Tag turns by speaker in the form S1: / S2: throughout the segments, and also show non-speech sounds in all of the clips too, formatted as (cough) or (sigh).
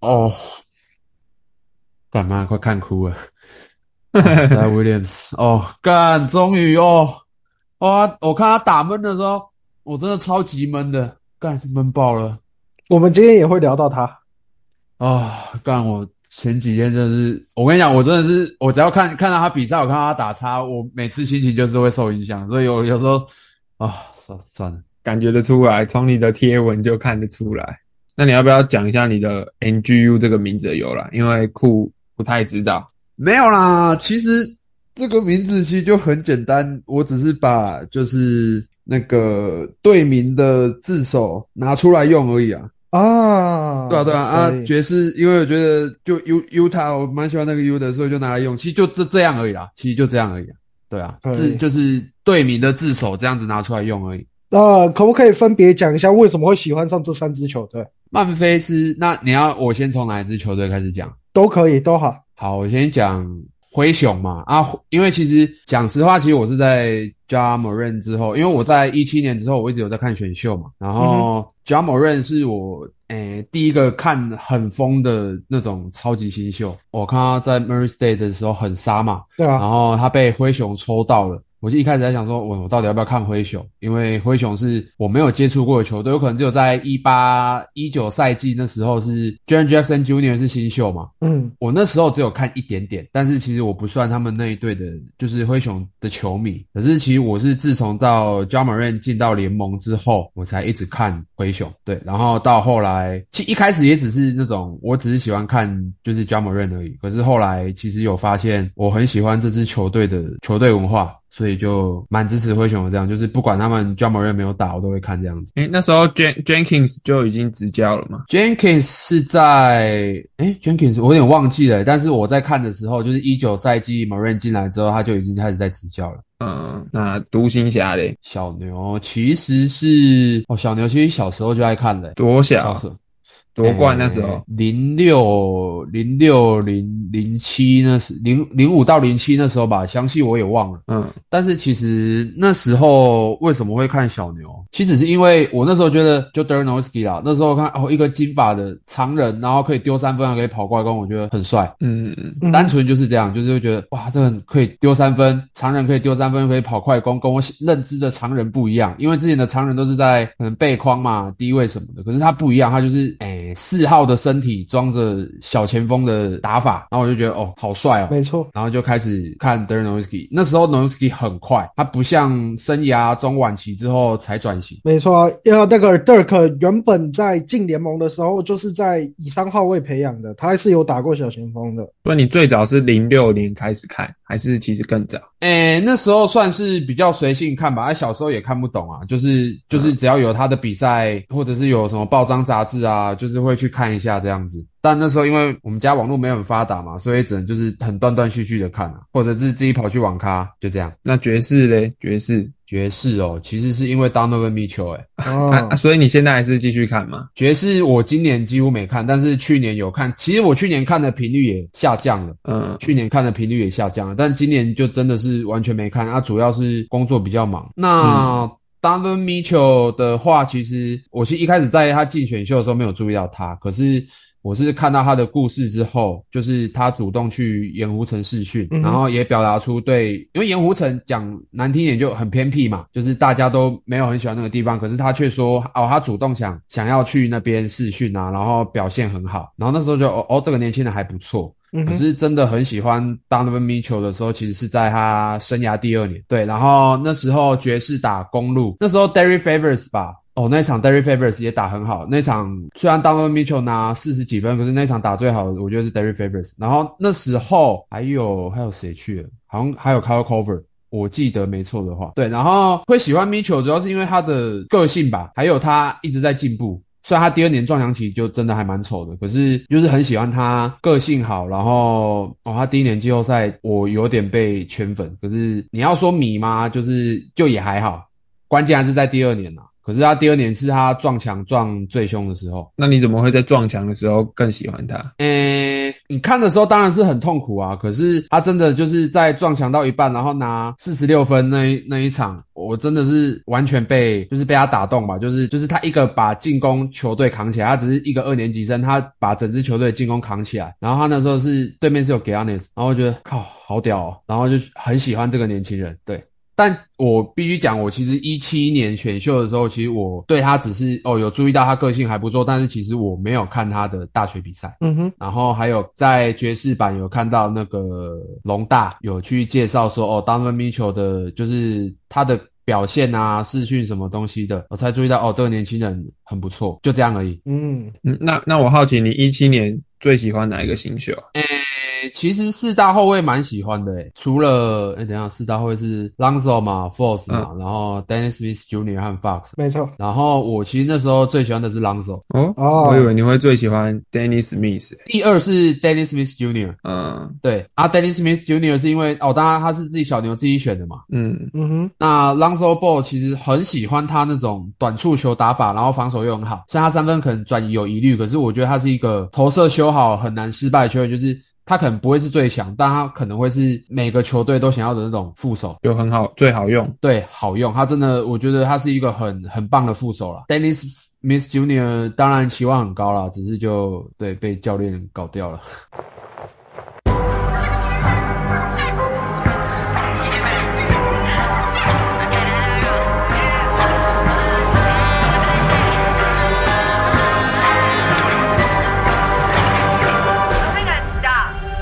S1: 哦，干妈？快看哭了。(laughs) 在 Williams 哦，干，终于哦，哇！我看他打闷的时候，我真的超级闷的，干，闷爆了。
S2: 我们今天也会聊到他
S1: 啊，干！我前几天真的是，我跟你讲，我真的是，我只要看看到他比赛，我看到他打叉，我每次心情就是会受影响，所以我有时候啊，算算了，
S3: 感觉得出来，从你的贴文就看得出来。那你要不要讲一下你的 NGU 这个名字的由来？因为酷不太知道。
S1: 没有啦，其实这个名字其实就很简单，我只是把就是那个队名的字首拿出来用而已啊。
S2: 啊，
S1: 对啊对啊啊！爵士，因为我觉得就 U U 他，我蛮喜欢那个 U 的，所以就拿来用。其实就这这样而已啦，其实就这样而已啊。对啊，字就是队名的字首这样子拿出来用而已。
S2: 那可不可以分别讲一下为什么会喜欢上这三支球队？
S1: 曼菲斯，那你要我先从哪一支球队开始讲？
S2: 都可以，都好。
S1: 好，我先讲灰熊嘛啊，因为其实讲实话，其实我是在 Ja Moran 之后，因为我在一七年之后，我一直有在看选秀嘛，然后 Ja Moran 是我诶第一个看很疯的那种超级新秀，我看他在 Murray State 的时候很杀嘛，
S2: 对啊，
S1: 然后他被灰熊抽到了。我就一开始在想说，我我到底要不要看灰熊？因为灰熊是我没有接触过的球队，有可能只有在一八一九赛季那时候是 John Jackson Jr. 是新秀嘛。
S2: 嗯，
S1: 我那时候只有看一点点，但是其实我不算他们那一队的，就是灰熊的球迷。可是其实我是自从到 j a m a r a n 进到联盟之后，我才一直看灰熊。对，然后到后来，其一开始也只是那种，我只是喜欢看就是 j a m a r a n 而已。可是后来其实有发现，我很喜欢这支球队的球队文化。所以就蛮支持灰熊的，这样就是不管他们 j a m a r 没有打，我都会看这样子。
S3: 诶，那时候 Jen Jenkins 就已经执教了嘛
S1: ？Jenkins 是在诶 Jenkins 我有点忘记了，但是我在看的时候，就是一九赛季 m a r 进来之后，他就已经开始在执教了。
S3: 嗯，那独行侠嘞？
S1: 小牛其实是哦，小牛其实小时候就爱看的，
S3: 多小？夺冠那时候，
S1: 零六零六零零七那是零零五到零七那时候吧，详细我也忘了。
S3: 嗯，
S1: 但是其实那时候为什么会看小牛？其实是因为我那时候觉得就 d e r n o w s k i 啦，那时候看哦一个金发的常人，然后可以丢三分，还可以跑快攻，我觉得很帅。
S3: 嗯嗯嗯，
S1: 单纯就是这样，就是觉得哇，这个可以丢三分，常人可以丢三分，可以跑快攻，跟我认知的常人不一样。因为之前的常人都是在可能背筐嘛、低位什么的，可是他不一样，他就是诶。四号的身体装着小前锋的打法，然后我就觉得哦，好帅哦，
S2: 没错，
S1: 然后就开始看德 n o w s k i 那时候 n o w s k i 很快，他不像生涯中晚期之后才转型。
S2: 没错，因为那个 Dirk 原本在进联盟的时候就是在以三号位培养的，他还是有打过小前锋的。
S3: 所以你最早是零六年开始看，还是其实更早？
S1: 诶，那时候算是比较随性看吧，他小时候也看不懂啊，就是就是只要有他的比赛，或者是有什么报章杂志啊，就是。会去看一下这样子，但那时候因为我们家网络没有很发达嘛，所以只能就是很断断续续的看啊，或者是自己跑去网咖，就这样。
S3: 那爵士嘞？爵士，
S1: 爵士哦，其实是因为 Donovan Mitchell 哎，
S3: 哦，所以你现在还是继续看吗？
S1: 爵士我今年几乎没看，但是去年有看。其实我去年看的频率也下降了，
S3: 嗯，
S1: 去年看的频率也下降了，但今年就真的是完全没看啊，主要是工作比较忙。那 Donovan Mitchell 的话，其实我其实一开始在他进选秀的时候没有注意到他，可是我是看到他的故事之后，就是他主动去盐湖城试训，然后也表达出对，因为盐湖城讲难听点就很偏僻嘛，就是大家都没有很喜欢那个地方，可是他却说哦，他主动想想要去那边试训啊，然后表现很好，然后那时候就哦哦，这个年轻人还不错。可是真的很喜欢 Donovan Mitchell 的时候，其实是在他生涯第二年。对，然后那时候爵士打公路，那时候 Derry Favors 吧，哦，那场 Derry Favors 也打很好。那场虽然 Donovan Mitchell 拿四十几分，可是那场打最好的，我觉得是 Derry Favors。然后那时候还有还有谁去了？好像还有 Kyle Cover，我记得没错的话。对，然后会喜欢 Mitchell 主要是因为他的个性吧，还有他一直在进步。虽然他第二年撞墙期就真的还蛮丑的，可是就是很喜欢他个性好，然后哦，他第一年季后赛我有点被圈粉，可是你要说迷吗？就是就也还好，关键还是在第二年呐。可是他第二年是他撞墙撞最凶的时候。
S3: 那你怎么会在撞墙的时候更喜欢他？
S1: 诶，你看的时候当然是很痛苦啊，可是他真的就是在撞墙到一半，然后拿四十六分那一那一场，我真的是完全被就是被他打动吧，就是就是他一个把进攻球队扛起来，他只是一个二年级生，他把整支球队进攻扛起来，然后他那时候是对面是有 Giannis，然后我觉得靠好屌哦，然后就很喜欢这个年轻人，对。但我必须讲，我其实一七年选秀的时候，其实我对他只是哦有注意到他个性还不错，但是其实我没有看他的大学比赛。
S2: 嗯哼，
S1: 然后还有在爵士版有看到那个龙大有去介绍说哦，Donovan Mitchell 的就是他的表现啊、视讯什么东西的，我才注意到哦，这个年轻人很不错，就这样而已。
S2: 嗯，
S3: 嗯，那那我好奇，你一七年最喜欢哪一个新秀？
S1: 诶、其实四大后卫蛮喜欢的诶，除了诶、等一下四大后卫是 Lonzo 嘛、Force 嘛，然后 Dennis Smith Jr. 和 Fox。
S2: 没错。
S1: 然后我其实那时候最喜欢的是 Lonzo，
S3: 哦，
S2: 哦
S3: 我以为你会最喜欢 Dennis Smith。
S1: 第二是 Dennis Smith Jr.
S3: 嗯
S1: 对啊，Dennis Smith Jr. 是因为哦，当然他是自己小牛自己选的嘛。
S3: 嗯
S2: 嗯哼，
S1: 那 Lonzo Ball 其实很喜欢他那种短触球打法，然后防守又很好。虽然他三分可能转移有疑虑，可是我觉得他是一个投射修好、很难失败的球员。就是他可能不会是最强，但他可能会是每个球队都想要的那种副手。
S3: 就很好，最好用。
S1: 对，好用。他真的，我觉得他是一个很很棒的副手了。Dennis Smith Jr. 当然期望很高了，只是就对被教练搞掉了。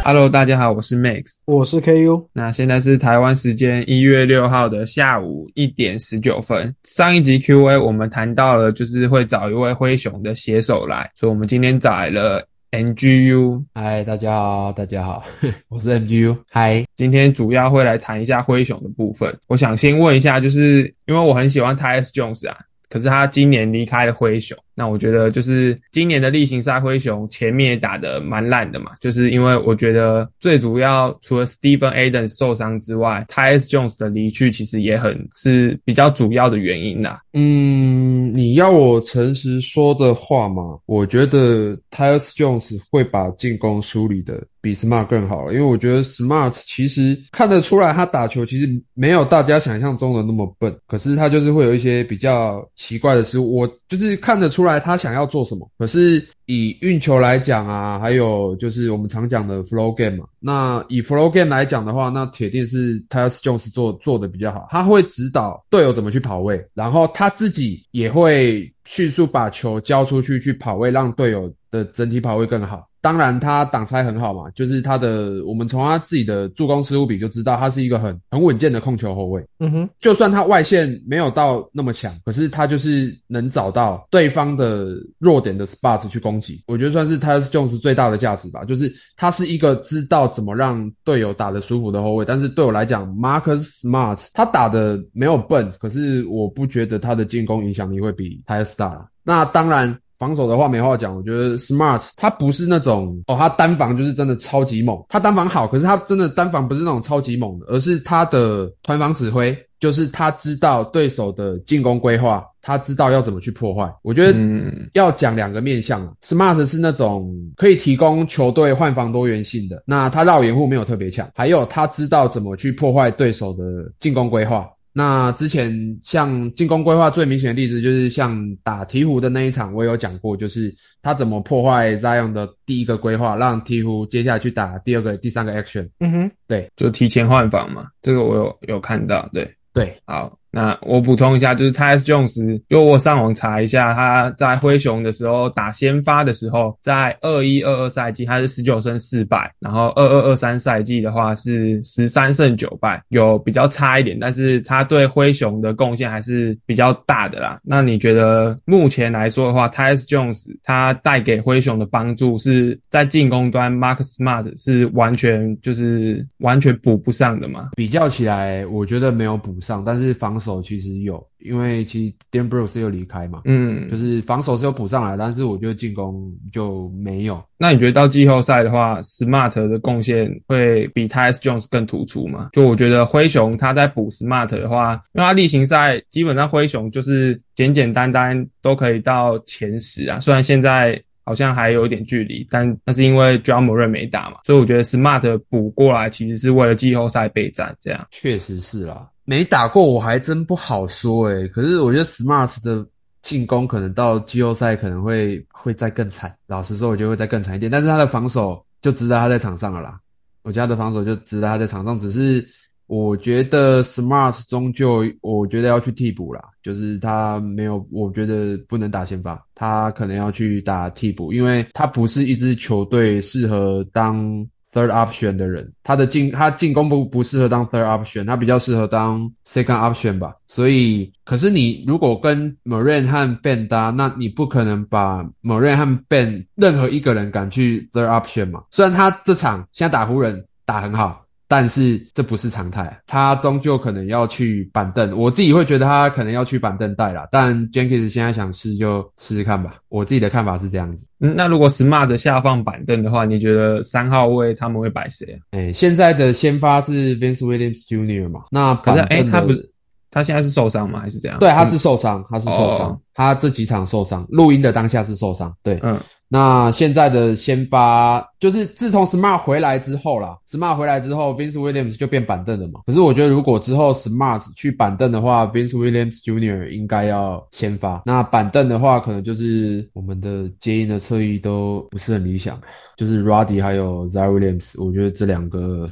S3: Hello，大家好，我是 Max。
S2: 我是 KU。
S3: 那现在是台湾时间一月六号的下午一点十九分。上一集 Q&A 我们谈到了，就是会找一位灰熊的写手来，所以我们今天找来了 NGU。
S1: 嗨，大家好，大家好，(laughs) 我是 MGU。嗨，
S3: 今天主要会来谈一下灰熊的部分。我想先问一下，就是因为我很喜欢 Tyus Jones 啊，可是他今年离开了灰熊。那我觉得就是今年的例行赛灰熊前面也打得蛮烂的嘛，就是因为我觉得最主要除了 Stephen Adams 受伤之外，Tyus Jones 的离去其实也很是比较主要的原因啦。
S1: 嗯，你要我诚实说的话嘛，我觉得 Tyus Jones 会把进攻梳理的比 Smart 更好，因为我觉得 Smart 其实看得出来他打球其实没有大家想象中的那么笨，可是他就是会有一些比较奇怪的失误，我就是看得出来他想要做什么，可是以运球来讲啊，还有就是我们常讲的 flow game 嘛，那以 flow game 来讲的话，那铁定是 Tyus Jones 做做的比较好，他会指导队友怎么去跑位，然后他自己也会迅速把球交出去去跑位，让队友的整体跑位更好。当然，他挡拆很好嘛，就是他的，我们从他自己的助攻失误比就知道，他是一个很很稳健的控球后卫。
S2: 嗯哼，
S1: 就算他外线没有到那么强，可是他就是能找到对方的弱点的 spot 去攻击。我觉得算是 Tyus Jones 最大的价值吧，就是他是一个知道怎么让队友打得舒服的后卫。但是对我来讲，Marcus Smart 他打的没有笨，可是我不觉得他的进攻影响力会比 Tyus 大啦。那当然。防守的话没话讲，我觉得 Smart 他不是那种哦，他单防就是真的超级猛，他单防好，可是他真的单防不是那种超级猛的，而是他的团防指挥，就是他知道对手的进攻规划，他知道要怎么去破坏。我觉得
S3: 嗯
S1: 要讲两个面向啊，Smart 是那种可以提供球队换防多元性的，那他绕掩护没有特别强，还有他知道怎么去破坏对手的进攻规划。那之前像进攻规划最明显的例子，就是像打鹈鹕的那一场，我有讲过，就是他怎么破坏 Zion 的第一个规划，让鹈鹕接下来去打第二个、第三个 action。
S2: 嗯哼，对
S3: 就提前换防嘛，这个我有有看到，对。
S1: 对，
S3: 好，那我补充一下，就是 tys Jones，因为我上网查一下，他在灰熊的时候打先发的时候，在二一二二赛季他是十九胜四败，然后二二二三赛季的话是十三胜九败，有比较差一点，但是他对灰熊的贡献还是比较大的啦。那你觉得目前来说的话 tys Jones 他带给灰熊的帮助是在进攻端，Marcus Smart 是完全就是完全补不上的吗？
S1: 比较起来，我觉得没有补上，但是防守其实有，因为其实 Dan Brooks 又离开嘛，
S3: 嗯，
S1: 就是防守是有补上来，但是我觉得进攻就没有。
S3: 那你觉得到季后赛的话，Smart 的贡献会比 Tyus Jones 更突出吗？就我觉得灰熊他在补 Smart 的话，因为他例行赛基本上灰熊就是简简单单都可以到前十啊，虽然现在。好像还有一点距离，但那是因为 John Murray 没打嘛，所以我觉得 Smart 补过来其实是为了季后赛备战这样。
S1: 确实是啦，没打过我还真不好说诶、可是我觉得 Smart 的进攻可能到季后赛可能会会再更惨。老实说，我觉得会再更惨一点。但是他的防守就值得他在场上了啦。我觉得他的防守就值得他在场上，只是我觉得 Smart 终究我觉得要去替补啦，就是他没有，我觉得不能打先发，他可能要去打替补，因为他不是一支球队适合当 third option 的人，他的进他进攻不不适合当 third option，他比较适合当 second option 吧。所以，可是你如果跟 Moran 和 Ben 搭，那你不可能把 Moran 和 Ben 任何一个人赶去 third option 嘛。虽然他这场现在打湖人打很好。但是这不是常态，他终究可能要去板凳。我自己会觉得他可能要去板凳带啦，但 Jenkins 现在想试就试试看吧。我自己的看法是这样子。
S3: 嗯，那如果 Smart 下放板凳的话，你觉得三号位他们会摆谁啊？
S1: 诶、现在的先发是 Vince Williams Jr. 嘛？那
S3: 可是哎、
S1: 板凳的
S3: 他不是他现在是受伤吗？还是怎样？
S1: 对，他是受伤，他是受伤，
S3: 哦
S1: 他这几场受伤，录音的当下是受伤。对，
S3: 嗯
S1: 那现在的先发就是自从 Smart 回来之后啦，Smart 回来之后，Vince Williams 就变板凳了嘛。可是我觉得如果之后 Smart 去板凳的话，Vince Williams Jr. 应该要先发。那板凳的话，可能就是我们的接应的侧翼都不是很理想，就是 Ruddy 还有 z a Williams，我觉得这两个。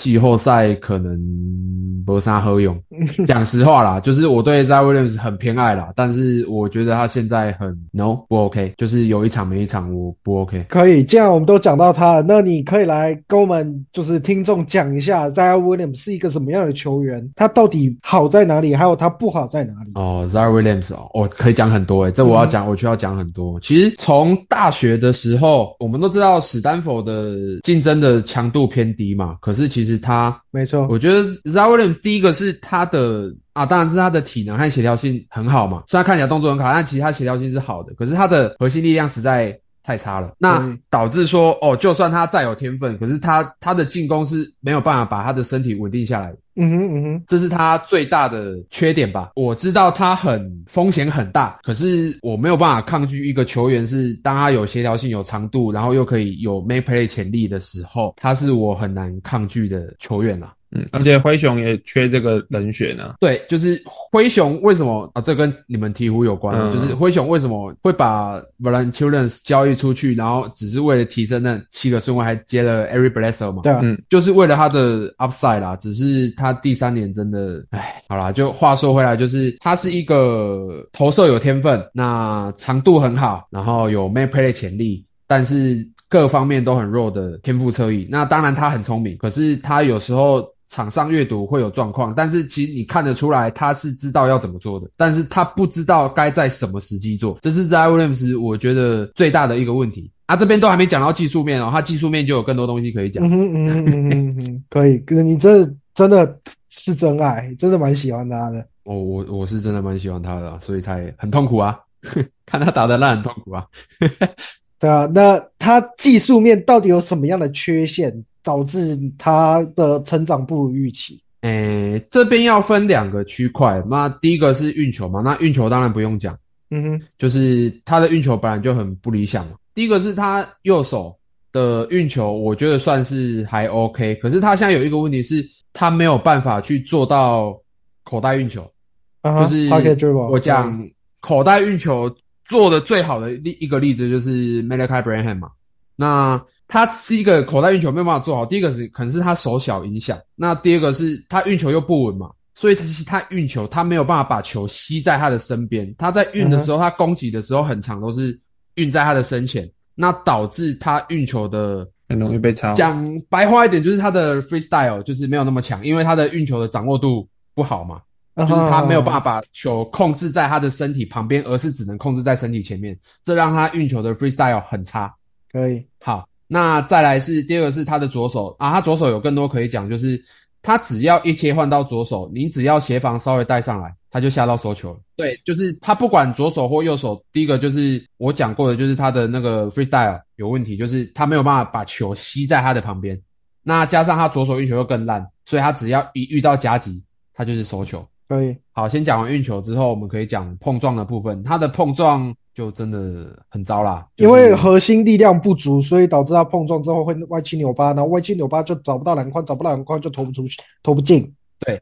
S1: 季后赛可能不啥喝用，(laughs) 讲实话啦，就是我对 z a Williams 很偏爱啦，但是我觉得他现在很 no 不 OK，就是有一场没一场我不 OK。
S2: 可以，既然我们都讲到他了，那你可以来跟我们就是听众讲一下 z a Williams 是一个什么样的球员，他到底好在哪里，还有他不好在哪里。
S1: 哦 z a Williams 哦，我可以讲很多诶，这我要讲，我需要讲很多。其实从大学的时候，我们都知道史丹佛的竞争的强度偏低嘛，可是其实他
S2: 没错，
S1: 我觉得 z a Williams 第一个是他的啊，当然是他的体能和协调性很好嘛。虽然看起来动作很好，但其实他协调性是好的，可是他的核心力量实在太差了。那
S2: 嗯
S1: 导致说，哦，就算他再有天分，可是他他的进攻是没有办法把他的身体稳定下来的。
S2: 嗯哼嗯哼，
S1: 这是他最大的缺点吧。我知道他很风险很大，可是我没有办法抗拒一个球员是当他有协调性、有长度，然后又可以有 make play 潜力的时候，他是我很难抗拒的球员啦。
S3: 嗯，而且灰熊也缺这个人选呢、
S1: 对，就是灰熊为什么啊？这跟你们鹈鹕有关、啊，
S3: 嗯
S1: 就是灰熊为什么会把 Valanciunas 交易出去，然后只是为了提升那七个顺位，还接了 Eric Bledsoe 嘛？
S2: 对啊，
S3: 嗯
S1: 就是为了他的 upside 啦，只是他第三年真的，唉，好啦，就话说回来，就是他是一个投射有天分，那长度很好，然后有 man play 的潜力，但是各方面都很弱的天赋侧翼。那当然他很聪明，可是他有时候场上阅读会有状况，但是其实你看得出来他是知道要怎么做的，但是他不知道该在什么时机做，这是在 Williams 我觉得最大的一个问题。啊，这边都还没讲到技术面哦，他技术面就有更多东西可以讲
S2: 嗯。哼嗯哼嗯哼嗯，可以，你这真的是真爱，真的蛮喜欢他的。
S1: 哦，我我是真的蛮喜欢他的啊，所以才很痛苦啊，(laughs) 看他打的烂很痛苦啊。
S2: 对啊，那他技术面到底有什么样的缺陷，导致他的成长不如预期？
S1: 诶，这边要分两个区块，那第一个是运球嘛，那运球当然不用讲，
S2: 嗯哼，
S1: 就是他的运球本来就很不理想嘛。第一个是他右手的运球，我觉得算是还 OK，可是他现在有一个问题是，他没有办法去做到口袋运球。就是我讲口袋运球做的最好的例一个例子就是 Malachi Branham 嘛。那他是一个口袋运球没有办法做好，第一个是可能是他手小影响，那第二个是他运球又不稳嘛，所以其实他运球他没有办法把球吸在他的身边，他在运的时候，他攻击的时候很长都是运在他的身前，那导致他运球的
S3: 很容易被超。
S1: 讲白话一点，就是他的 freestyle 就是没有那么强，因为他的运球的掌握度不好嘛。
S2: 啊
S1: 就是他没有办，
S2: 法
S1: 把球控制在他的身体旁边，而是只能控制在身体前面，这让他运球的 freestyle 很差。
S2: 可以，
S1: 好，那再来是第二个是他的左手啊，他左手有更多可以讲，就是他只要一切换到左手，你只要协防稍微带上来，他就下到收球了。对，就是他不管左手或右手，第一个就是我讲过的，就是他的那个 freestyle 有问题，就是他没有办法把球吸在他的旁边。那加上他左手运球又更烂，所以他只要一遇到夹击，他就是收球。
S2: 可以，
S1: 好，先讲完运球之后，我们可以讲碰撞的部分。他的碰撞就真的很糟啦。就是
S2: 因为核心力量不足，所以导致他碰撞之后会歪七扭八，然后歪七扭八就找不到篮筐，找不到篮筐就投不出去，投不进。
S1: 对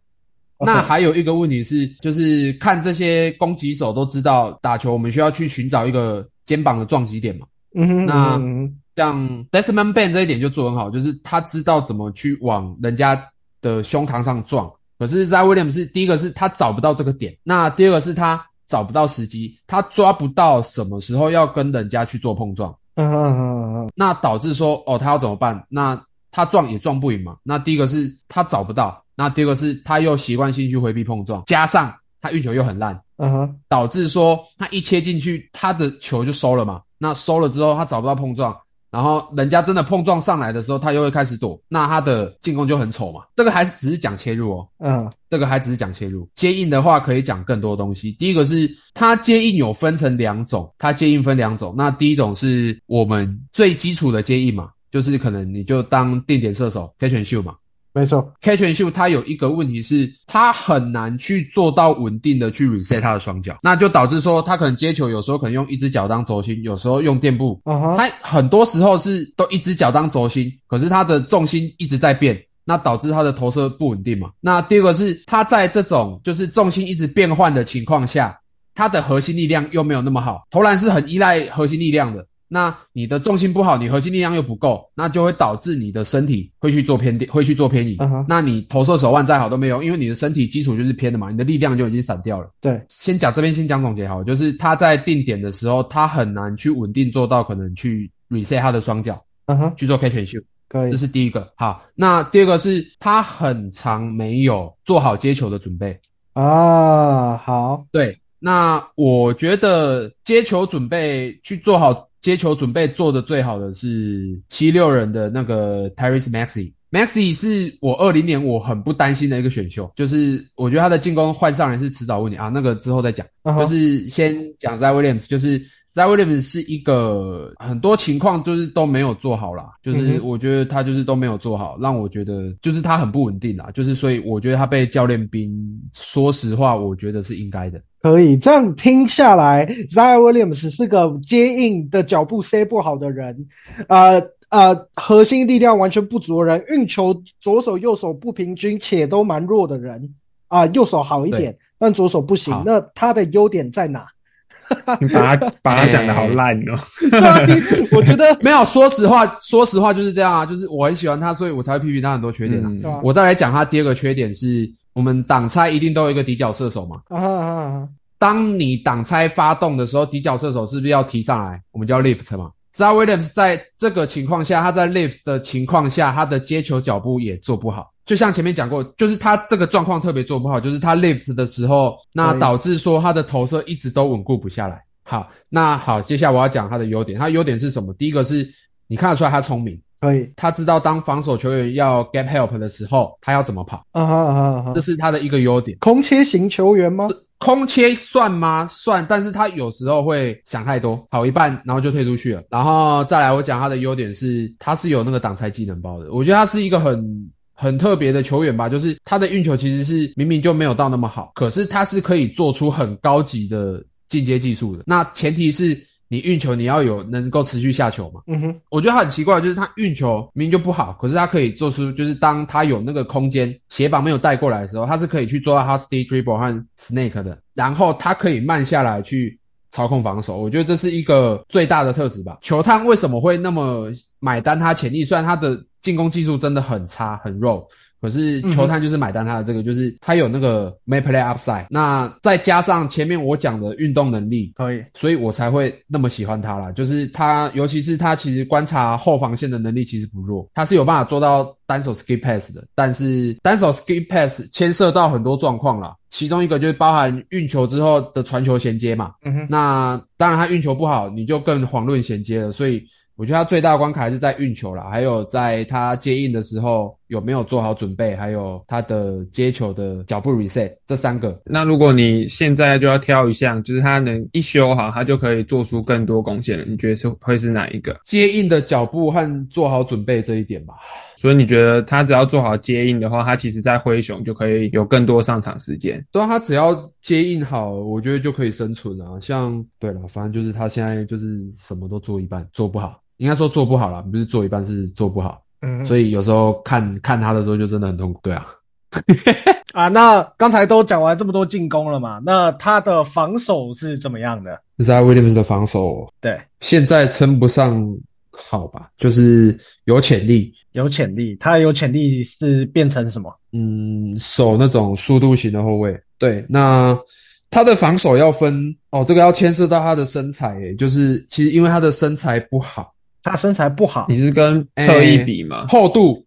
S1: 那还有一个问题是，就是看这些攻击手都知道打球，我们需要去寻找一个肩膀的撞击点嘛。
S2: 嗯哼，
S1: 那
S2: 嗯哼
S1: 像 Desmond Bain 这一点就做得很好，就是他知道怎么去往人家的胸膛上撞。可是 z a Williams 是第一个是他找不到这个点，那第二个是他找不到时机，他抓不到什么时候要跟人家去做碰撞，
S2: 嗯哼嗯哼嗯哼
S1: 那导致说哦他要怎么办？那他撞也撞不赢嘛。那第一个是他找不到，那第二个是他又习惯性去回避碰撞，加上他运球又很烂，
S2: 嗯哼，
S1: 导致说他一切进去，他的球就收了嘛。那收了之后，他找不到碰撞，然后人家真的碰撞上来的时候，他又会开始躲，那他的进攻就很丑嘛。这个还是只是讲切入哦，
S2: 嗯
S1: 这个还只是讲切入。接应的话可以讲更多东西。第一个是他接应有分成两种，他接应分两种。那第一种是我们最基础的接应嘛，就是可能你就当定点射手 catch and shoot 嘛。
S2: 没错
S1: ，catch and shoot 它有一个问题是，它很难去做到稳定的去 reset 他的双脚，那就导致说他可能接球有时候可能用一只脚当轴心，有时候用垫步，他很多时候是都一只脚当轴心，可是他的重心一直在变，那导致他的投射不稳定嘛。那第二个是他在这种就是重心一直变换的情况下，他的核心力量又没有那么好，投篮是很依赖核心力量的。那你的重心不好，你核心力量又不够，那就会导致你的身体会去做偏点，会去做偏移。
S2: 嗯哼
S1: 那你投射手腕再好都没用，因为你的身体基础就是偏的嘛，你的力量就已经散掉了。
S2: 对，
S1: 先讲这边先讲总结好，就是他在定点的时候，他很难去稳定做到可能去 reset 他的双脚
S2: 嗯哼，
S1: 去做 catch and shoot，
S2: 可以
S1: 这，是第一个。好，那第二个是他很长没有做好接球的准备。
S2: 啊，好，
S1: 对，那我觉得接球准备去做好接球准备做的最好的是七六人的那个 Tyrese Maxey。Maxey 是我二零年我很不担心的一个选秀，就是我觉得他的进攻换上来是迟早问题啊，那个之后再讲。就是先讲 a Williams，就是 z a Williams 是一个很多情况就是都没有做好啦，就是我觉得他就是都没有做好，让我觉得就是他很不稳定啦，就是所以我觉得他被教练兵，说实话，我觉得是应该的。
S2: 可以，这样听下来 z i Williams 是个接应的脚步塞不好的人，呃呃，核心力量完全不足的人，运球左手右手不平均且都蛮弱的人啊、右手好一点，但左手不行。那他的优点在哪？(laughs)
S3: 你把他把他讲的好烂哦。(laughs)
S2: 对啊，你我觉得 (laughs)
S1: 没有，说实话，说实话就是这样啊，就是我很喜欢他，所以我才会批评他很多缺点啊。
S3: 嗯
S2: 对？
S1: 我再来讲他第二个缺点是，我们挡拆一定都有一个底角射手嘛。
S2: 啊啊啊
S1: 当你挡拆发动的时候，底角射手是不是要提上来？我们叫 lift 嘛。Z a Williams 在这个情况下，他在 lift 的情况下，他的接球脚步也做不好。就像前面讲过，就是他这个状况特别做不好，就是他 lift 的时候，那
S2: 对
S1: 导致说他的投射一直都稳固不下来。好，那好，接下来我要讲他的优点。他的优点是什么？第一个是你看得出来他聪明，
S2: 可以
S1: 他知道当防守球员要 gap help 的时候，他要怎么跑，
S2: 啊哈啊哈啊哈
S1: 这，是他的一个优点。
S2: 空切型球员吗？
S1: 空切算吗？算，但是他有时候会想太多，跑一半然后就退出去了。然后再来，我讲他的优点是，他是有那个挡拆技能包的。我觉得他是一个很很特别的球员吧，就是他的运球其实是明明就没有到那么好，可是他是可以做出很高级的进阶技术的。那前提是你运球你要有能够持续下球嘛。
S2: 嗯哼，
S1: 我觉得他很奇怪，就是他运球明明就不好，可是他可以做出，就是当他有那个空间，鞋绑没有带过来的时候，他是可以去做到 hard stay dribble 和 snake 的，然后他可以慢下来去操控防守。我觉得这是一个最大的特质吧。球探为什么会那么买单他潜力？虽然他的进攻技术真的很差很肉，可是球探就是买单他的这个，就是他有那个 make play upside，那再加上前面我讲的运动能力，
S2: 可以，
S1: 所以我才会那么喜欢他啦。就是他，尤其是他其实观察后防线的能力其实不弱，他是有办法做到单手 skip pass 的。但是单手 skip pass 牵涉到很多状况啦，其中一个就是包含运球之后的传球衔接嘛。
S2: 嗯哼，
S1: 那当然他运球不好，你就更遑论衔接了。所以我觉得他最大的关卡还是在运球啦，还有在他接应的时候有没有做好准备，还有他的接球的脚步 reset 这三个。
S3: 那如果你现在就要挑一项，就是他能一修好，他就可以做出更多贡献了，你觉得是会是哪一个？
S1: 接应的脚步和做好准备这一点吧。
S3: 所以你觉得他只要做好接应的话，他其实在灰熊就可以有更多上场时间。
S1: 对啊，他只要接应好，我觉得就可以生存啊。像对了，反正就是他现在就是什么都做一半，做不好，应该说做不好了，不是做一半是做不好。
S2: 嗯，
S1: 所以有时候看看他的时候就真的很痛苦。对啊，(laughs)
S2: 啊，那刚才都讲完这么多进攻了嘛？那他的防守是怎么样的
S1: ？z a Williams 的防守
S2: 对，
S1: 现在称不上好吧，就是有潜力。
S2: 有潜力，他有潜力是变成什么？
S1: 嗯，守那种速度型的后卫。对，那他的防守要分哦，这个要牵涉到他的身材，诶，就是其实因为他的身材不好，
S2: 他身材不好
S3: 你，是跟侧翼比吗？
S1: 厚度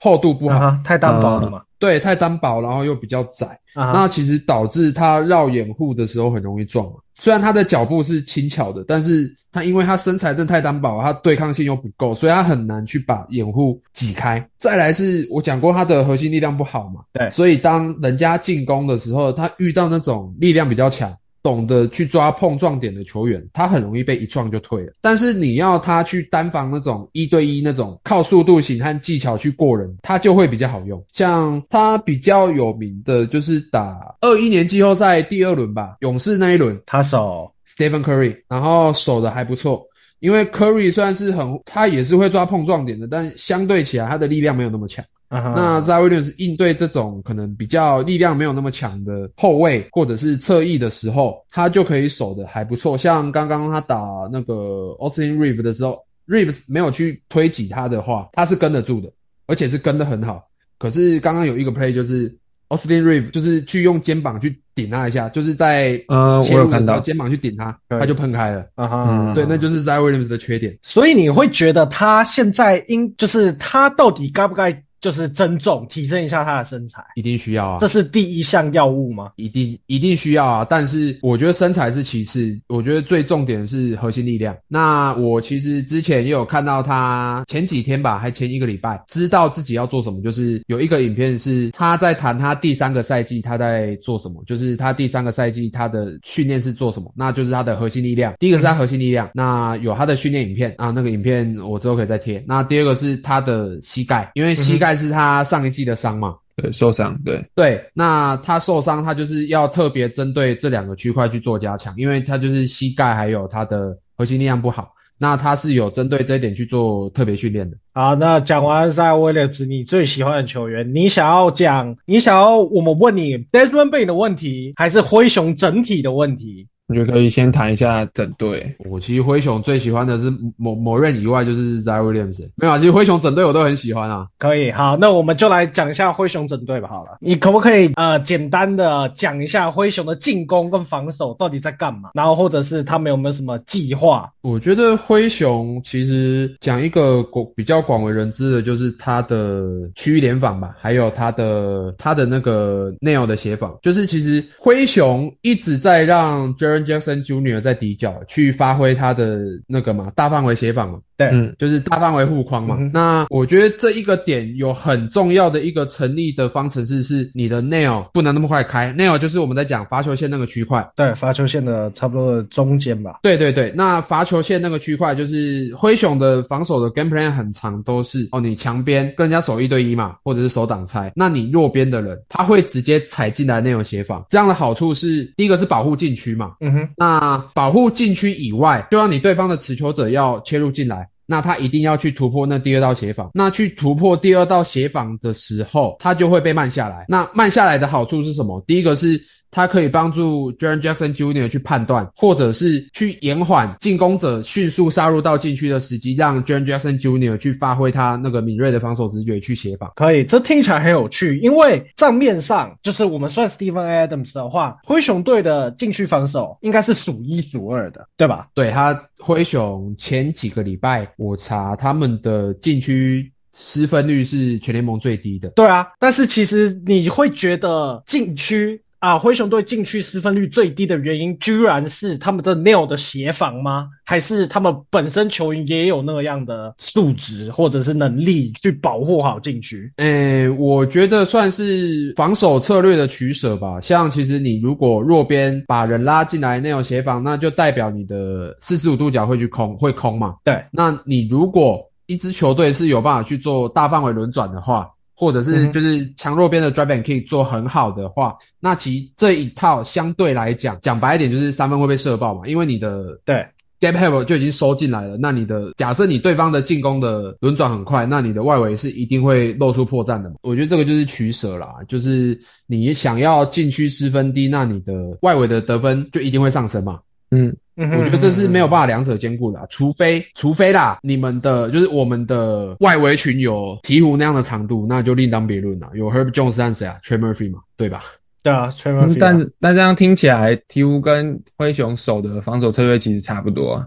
S1: 厚度不好，
S2: 啊，太单薄了嘛。
S1: 对，太单薄，然后又比较窄，
S2: 啊，
S1: 那其实导致他绕掩护的时候很容易撞嘛。虽然他的脚步是轻巧的，但是他因为他身材真的太单薄，他对抗性又不够，所以他很难去把掩护挤开。再来是我讲过他的核心力量不好嘛，
S2: 对
S1: 所以当人家进攻的时候，他遇到那种力量比较强。懂得去抓碰撞点的球员，他很容易被一撞就退了。但是你要他去单防那种一对一那种靠速度型和技巧去过人，他就会比较好用。像他比较有名的就是打二一年季后赛第二轮吧，勇士那一轮
S2: 他守
S1: ，Stephen Curry，然后守的还不错。因为 Curry 虽然是很，他也是会抓碰撞点的，但相对起来他的力量没有那么强。
S2: 啊哈，
S1: 那 z a Williams 应对这种可能比较力量没有那么强的后卫或者是侧翼的时候，他就可以守的还不错。像刚刚他打那个 Austin Reeves 的时候，Reeves 没有去推挤他的话，他是跟得住的，而且是跟得很好。可是刚刚有一个 play 就是 Austin Reeves 就是去用肩膀去顶他一下，就是在
S3: 呃，
S1: 切
S3: 我有看到，
S1: 入的时候肩膀去顶他，他就喷开了。
S2: 啊哈，
S3: 嗯
S1: 对，那就是 z a Williams 的缺点。
S2: 所以你会觉得他现在应就是他到底该不该就是增重提升一下他的身材？
S1: 一定需要啊，
S2: 这是第一项药物吗？
S1: 一定一定需要啊，但是我觉得身材是其次，我觉得最重点是核心力量。那我其实之前也有看到他前几天吧，还前一个礼拜，知道自己要做什么，就是有一个影片是他在谈他第三个赛季他在做什么，就是他第三个赛季他的训练是做什么，那就是他的核心力量。第一个是他核心力量，那有他的训练影片啊，那个影片我之后可以再贴。那第二个是他的膝盖，因为膝盖是他上一季的伤嘛。
S3: 对，受伤，对，
S1: 对，那他受伤，他就是要特别针对这两个区块去做加强，因为他就是膝盖还有他的核心力量不好，那他是有针对这一点去做特别训练的。
S2: 好，那讲完 z a Williams 你最喜欢的球员，你想要讲，你想要我们问你 Desmond Bain 的问题，还是灰熊整体的问题？
S3: 我觉得可以先谈一下整队。
S1: 我其实灰熊最喜欢的是某某人以外就是 z a Williams，没有啊，其实灰熊整队我都很喜欢啊。
S2: 可以，好，那我们就来讲一下灰熊整队吧。好了，你可不可以呃简单的讲一下灰熊的进攻跟防守到底在干嘛？然后或者是他们有没有什么计划？
S1: 我觉得灰熊其实讲一个广比较广为人知的，就是他的区域联防吧，还有他的他的那个 Nail 的协防，就是其实灰熊一直在让 Jaren Jackson Jr. 在底角去发挥他的那个嘛大范围协防嘛，
S2: 对，
S3: 嗯，
S1: 就是大范围护框嘛。
S2: 嗯
S1: 那我觉得这一个点有很重要的一个成立的方程式是你的 Nail 不能那么快开，Nail 就是我们在讲罚球线那个区块，
S2: 对，罚球线的差不多的中间吧。
S1: 对对对，那罚球线那个区块就是灰熊的防守的 game plan 很长，都是哦，你强边跟人家守一对一嘛，或者是守挡拆，那你弱边的人他会直接踩进来那种协防，这样的好处是第一个是保护禁区嘛，
S2: 嗯哼，
S1: 那保护禁区以外，就让你对方的持球者要切入进来。那他一定要去突破那第二道协防。那去突破第二道协防的时候，他就会被慢下来。那慢下来的好处是什么？第一个是它可以帮助 Jaren Jackson Jr. 去判断，或者是去延缓进攻者迅速杀入到禁区的时机，让 Jaren Jackson Jr. 去发挥他那个敏锐的防守直觉去协防。
S2: 可以，这听起来很有趣。因为账面上，就是我们算 Stephen Adams 的话，灰熊队的禁区防守应该是数一数二的，对吧？
S1: 对他灰熊前几个礼拜，我查他们的禁区失分率是全联盟最低的。
S2: 对啊，但是其实你会觉得禁区啊，灰熊队禁区失分率最低的原因，居然是他们的 Neil 的协防吗？还是他们本身球员也有那样的素质或者是能力去保护好禁区？
S1: 诶、我觉得算是防守策略的取舍吧。像其实你如果弱边把人拉进来那种协防，那就代表你的四十五度角会去空，会空嘛。
S2: 对，
S1: 那你如果一支球队是有办法去做大范围轮转的话，或者是就是强弱边的 drive and kick 做很好的话，那其实这一套相对来讲，讲白一点就是三分会被射爆嘛，因为你的
S2: 对
S1: gap help 就已经收进来了。那你的假设你对方的进攻的轮转很快，那你的外围是一定会露出破绽的嘛。我觉得这个就是取舍啦，就是你想要禁区失分低，那你的外围的得分就一定会上升嘛。
S3: 嗯，
S2: 嗯哼
S1: 我觉得这是没有办法两者兼顾的啊、除非除非啦，你们的就是我们的外围群有鹈鹕那样的长度，那就另当别论了。有 Herb Jones 和谁啊？Trey Murphy 嘛，对吧？
S2: 对啊
S3: ，Trey
S2: Murphy
S3: 但但这样听起来，鹈鹕跟灰熊守的防守策略其实差不多啊。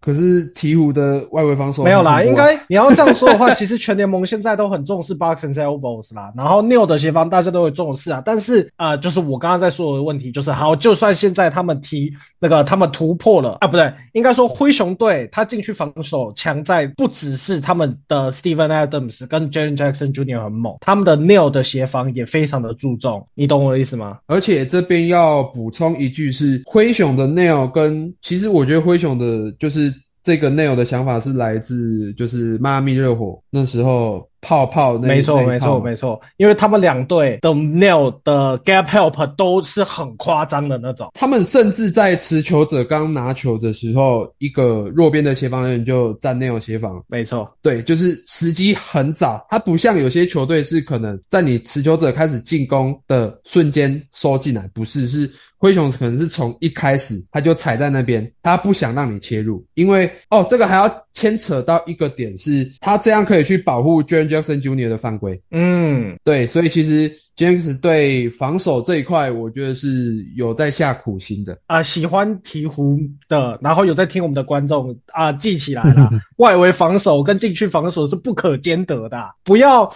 S1: 可是鹈鹕的外围防守
S2: 没有啦，应该你要这样说的话，(laughs) 其实全联盟现在都很重视 box and elbows 啦，然后 Neil 的协防大家都会重视啊。但是呃，就是我刚刚在说的问题，就是好，就算现在他们踢那个他们突破了啊，不对，应该说灰熊队他进去防守强在不只是他们的 Steven Adams 跟 Jaren Jackson Jr. 很猛，他们的 Neil 的协防也非常的注重，你懂我的意思吗？
S1: 而且这边要补充一句是，灰熊的 Nail 跟其实我觉得灰熊的就是是这个 Nail 的想法是来自就是迈阿密热火。那时候泡泡那
S2: 没错，
S1: 那
S2: 没错，没错，因为他们两队的 nail 的 gap help 都是很夸张的那种。
S1: 他们甚至在持球者刚拿球的时候，一个弱边的协防人员就站 Nail 协防，
S2: 没错，
S1: 对，就是时机很早，他不像有些球队是可能在你持球者开始进攻的瞬间收进来，不是，是灰熊可能是从一开始他就踩在那边，他不想让你切入，因为哦，这个还要牵扯到一个点是，他这样可以去保护 Jaren Jackson Jr. 的犯规，
S2: 嗯，
S1: 对，所以其实 James 对防守这一块，我觉得是有在下苦心的。
S2: 啊、喜欢鹈鹕的，然后有在听我们的观众啊、记起来了，(laughs) 外围防守跟禁区防守是不可兼得的啊，不要。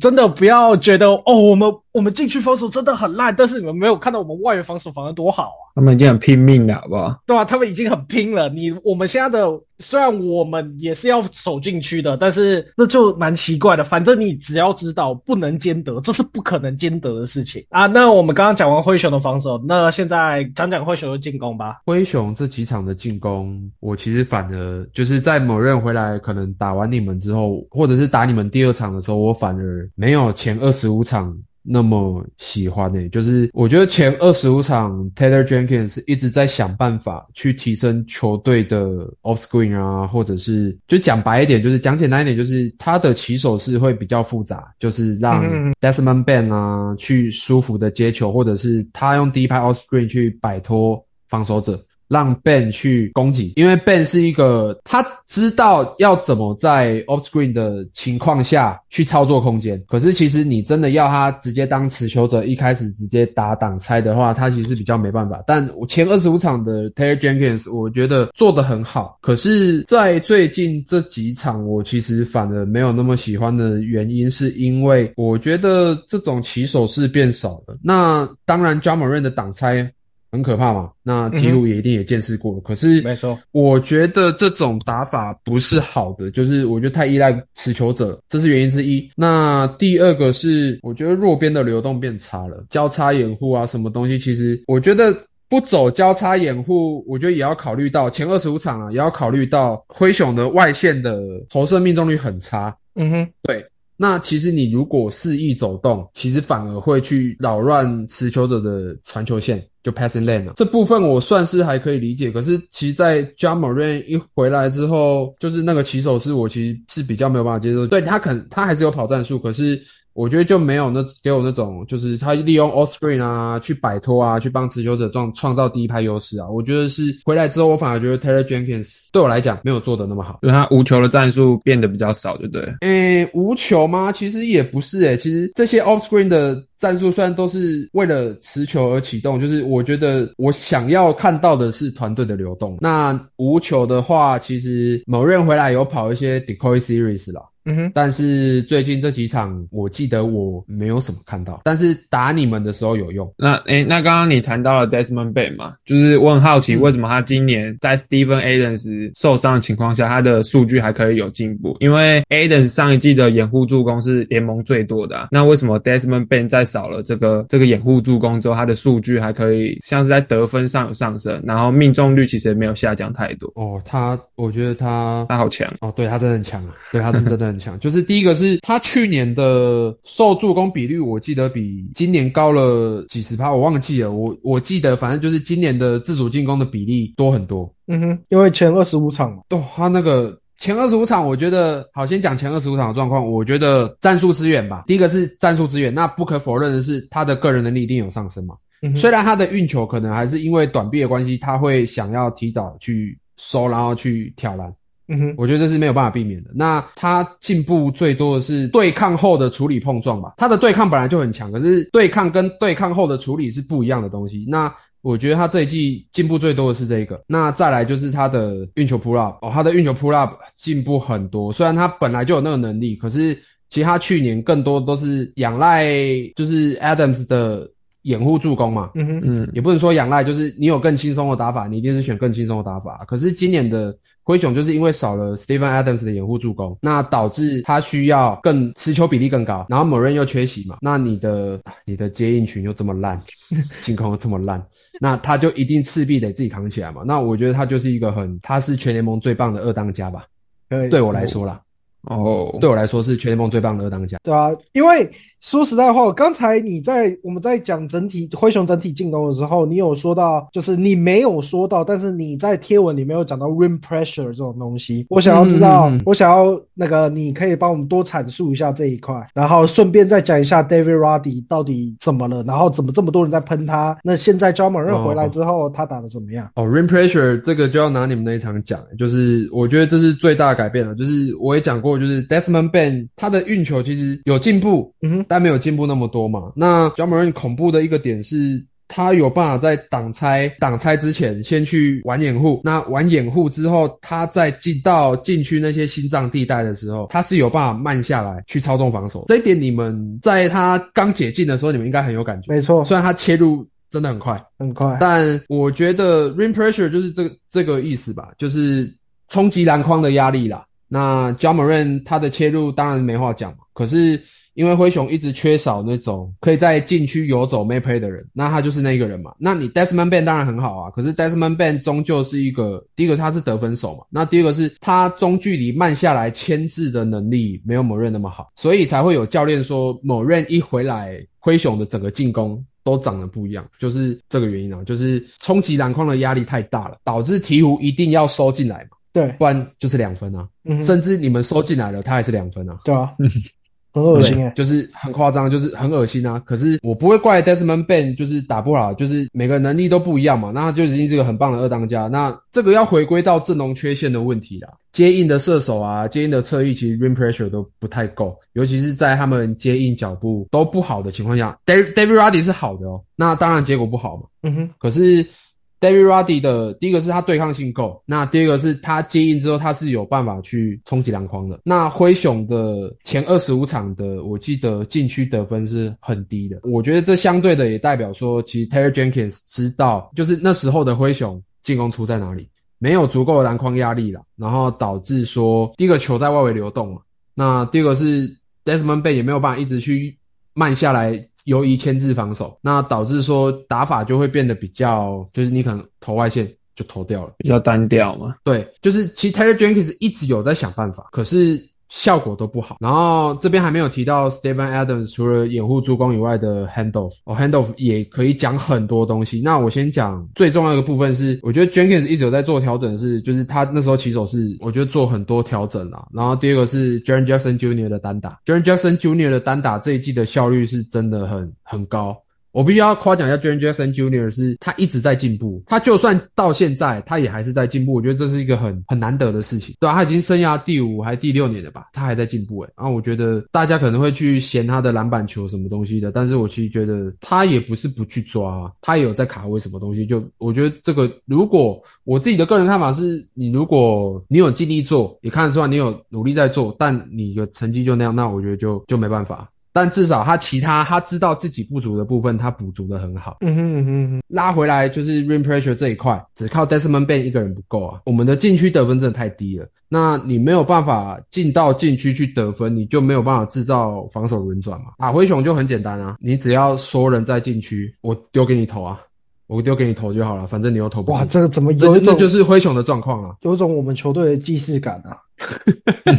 S2: 真的不要觉得哦，我们我们禁区防守真的很烂，但是你们没有看到我们外援防守防得多好啊，
S3: 他们已经很拼命了，好不好？
S2: 对啊、他们已经很拼了。你我们现在的虽然我们也是要守禁区的，但是那就蛮奇怪的。反正你只要知道不能兼得，这是不可能兼得的事情啊。那我们刚刚讲完灰熊的防守，那现在讲讲灰熊的进攻吧。
S1: 灰熊这几场的进攻，我其实反而就是在某人回来，可能打完你们之后，或者是打你们第二场的时候，我反而没有前二十五场那么喜欢诶、就是我觉得前二十五场 Taylor Jenkins 一直在想办法去提升球队的 off screen 啊，或者是就讲白一点，就是讲简单一点，就是他的起手式会比较复杂，就是让
S2: 嗯
S1: Desmond Ben 啊去舒服的接球，或者是他用低拍 off screen 去摆脱防守者。让 Ben 去攻击，因为 Ben 是一个他知道要怎么在 off screen 的情况下去操作空间。可是其实你真的要他直接当持球者，一开始直接打挡拆的话，他其实比较没办法。但我前二十五场的 Taylor Jenkins 我觉得做得很好，可是，在最近这几场，我其实反而没有那么喜欢的原因，是因为我觉得这种起手式变少了。那当然 j a m a r a n 的挡拆。很可怕嘛？那鹈鹕也一定也见识过，可是
S2: 没错，
S1: 我觉得这种打法不是好的，就是我觉得太依赖持球者，这是原因之一。那第二个是，我觉得弱边的流动变差了，交叉掩护啊，什么东西，其实我觉得不走交叉掩护，我觉得也要考虑到前二十五场啊，也要考虑到灰熊的外线的投射命中率很差，
S2: 嗯哼，
S1: 对。那其实你如果肆意走动，其实反而会去扰乱持球者的传球线，就 passing lane 了。这部分我算是还可以理解。可是其实，在 John Moran 一回来之后，就是那个骑手是，我其实是比较没有办法接受。对他可他还是有跑战术，可是我觉得就没有那给我那种，就是他利用 off screen 啊去摆脱啊，去帮持球者创创造第一拍优势啊。我觉得是回来之后，我反而觉得 Taylor Jenkins 对我来讲没有做的那么好。
S3: 就是他无球的战术变得比较少，对不对了？
S1: 诶，无球吗？其实也不是诶，其实这些 off screen 的战术虽然都是为了持球而启动，就是我觉得我想要看到的是团队的流动。那无球的话，其实某人回来有跑一些 decoy series 啦。
S2: 嗯哼，
S1: 但是最近这几场，我记得我没有什么看到，但是打你们的时候有用。
S3: 那诶，那刚刚你谈到了 Desmond Bain 嘛，就是我很好奇，为什么他今年在 Stephen Adams 受伤的情况下，他的数据还可以有进步？因为 Adams 上一季的掩护助攻是联盟最多的、啊，那为什么 Desmond Bain 在少了这个这个掩护助攻之后，他的数据还可以像是在得分上有上升，然后命中率其实也没有下降太多？
S1: 哦，他，我觉得他，
S3: 他好强
S1: 哦，对他真的很强啊，对他是真的很强。就是第一个是他去年的受助攻比率，我记得比今年高了几十趴，我忘记了。我我记得反正就是今年的自主进攻的比例多很多。
S2: 嗯哼，因为前二十五场嘛，
S1: 哦，他那个前二十五场，我觉得好，先讲前二十五场的状况。我觉得战术资源吧，第一个是战术资源，那不可否认的是他的个人能力一定有上升嘛。
S2: 嗯
S1: 虽然他的运球可能还是因为短臂的关系，他会想要提早去收，然后去挑篮。
S2: 嗯哼，
S1: 我觉得这是没有办法避免的。那他进步最多的是对抗后的处理碰撞吧。他的对抗本来就很强，可是对抗跟对抗后的处理是不一样的东西。那我觉得他这一季进步最多的是这一个。那再来就是他的运球 pull up 哦，他的运球 pull up 进步很多。虽然他本来就有那个能力，可是其实他去年更多都是仰赖就是 Adams 的掩护助攻嘛。
S2: 嗯哼，
S3: 嗯，
S1: 也不能说仰赖，就是你有更轻松的打法，你一定是选更轻松的打法。可是今年的灰熊就是因为少了 Steven Adams 的掩护助攻，那导致他需要更持球比例更高，然后某人又缺席嘛，那你的你的接应群又这么烂，(laughs) 进攻又这么烂，那他就一定势必得自己扛起来嘛。那我觉得他就是一个很，他是全联盟最棒的二当家吧，对我来说啦，
S3: 哦，
S1: 对我来说是全联盟最棒的二当家。
S2: 对啊，因为说实在话，刚才你在我们在讲整体灰熊整体进攻的时候，你有说到，就是你没有说到，但是你在贴文里面有讲到 rim pressure 这种东西。我想要知道，我想要那个你可以帮我们多阐述一下这一块，然后顺便再讲一下 David Roddy 到底怎么了，然后怎么这么多人在喷他？那现在 j a m a r 回来之后，他打的怎么样？
S1: 哦，rim pressure 这个就要拿你们那一场讲，就是我觉得这是最大的改变了。就是我也讲过，就是 Desmond Bain 他的运球其实有进步，
S2: 嗯哼，
S1: 但没有进步那么多嘛。那 j a m a r 恐怖的一个点是。他有办法在挡拆挡拆之前先去玩掩护，那玩掩护之后，他再进到禁区那些心脏地带的时候，他是有办法慢下来去操纵防守。这一点你们在他刚解禁的时候，你们应该很有感觉。
S2: 没错，
S1: 虽然他切入真的很快，
S2: 很快。
S1: 但我觉得 rim pressure 就是这个这个意思吧，就是冲击篮筐的压力啦。那 j a m a r a n 他的切入当然没话讲嘛，可是因为灰熊一直缺少那种可以在禁区游走 make play 的人，那他就是那个人嘛。那你 Desmond Bain 当然很好啊，可是 Desmond Bain 终究是一个第一个他是得分手嘛，那第二个是他中距离慢下来牵制的能力没有某任那么好，所以才会有教练说某任一回来，灰熊的整个进攻。都长得不一样，就是这个原因啊，就是冲击篮筐的压力太大了，导致鹈鹕一定要收进来嘛，
S2: 对，
S1: 不然就是两分啊，
S2: 嗯，
S1: 甚至你们收进来了，他还是两分啊，
S2: 对啊，(laughs) 很恶心
S1: 就是很夸张，就是很恶心啊。可是我不会怪 Desmond Bain，就是打不好，就是每个能力都不一样嘛，那他就已经是个很棒的二当家。那这个要回归到阵容缺陷的问题啦，接应的射手啊，接应的侧翼其实 rim pressure 都不太够，尤其是在他们接应脚步都不好的情况下，David David Roddy 是好的哦，那当然结果不好嘛。
S2: 嗯哼，
S1: 可是 David Ruddy 的第一个是他对抗性够，那第二个是他接应之后他是有办法去冲击篮筐的。那灰熊的前二十五场的，我记得禁区得分是很低的。我觉得这相对的也代表说，其实 Terry Jenkins 知道，就是那时候的灰熊进攻出在哪里，没有足够的篮筐压力了，然后导致说第一个球在外围流动嘛，那第二个是 Desmond Bay 也没有办法一直去慢下来。游移牵制防守，那导致说打法就会变得比较，就是你可能投外线就投掉了，
S3: 比较单调嘛。
S1: 对，就是其实 Taylor Jenkins 一直有在想办法，可是效果都不好。然后这边还没有提到 Steven Adams 除了掩护助攻以外的 handoff，哦 handoff 也可以讲很多东西。那我先讲最重要的部分是，我觉得 Jenkins 一直有在做调整是，就是他那时候起手是我觉得做很多调整啦。然后第二个是 Jaren Jackson Jr. 的单打，Jaren Jackson Jr. 的单打这一季的效率是真的很很高。我必须要夸奖一下 Jaren Jackson Jr. 是他一直在进步，他就算到现在他也还是在进步，我觉得这是一个很很难得的事情，对啊，他已经生涯第五还第六年了吧，他还在进步诶、然后我觉得大家可能会去嫌他的篮板球什么东西的，但是我其实觉得他也不是不去抓，他也有在卡位什么东西，就我觉得这个如果我自己的个人看法是，你如果你有尽力做，也看得出来你有努力在做，但你的成绩就那样，那我觉得就就没办法。但至少他其他他知道自己不足的部分，他补足的很好。
S2: 嗯哼嗯哼嗯哼，
S1: 拉回来就是 rim pressure 这一块，只靠 Desmond Bain 一个人不够啊。我们的禁区得分真的太低了，那你没有办法进到禁区去得分，你就没有办法制造防守轮转嘛。打，灰熊就很简单啊，你只要所有人在禁区，我丢给你投啊，我丢给你投就好了，反正你又投不
S2: 哇，
S1: 进。
S2: 这个怎么
S1: 这这
S2: 有一种
S1: 就是灰熊的状况啊。
S2: 有一种我们球队的既视感啊？(laughs)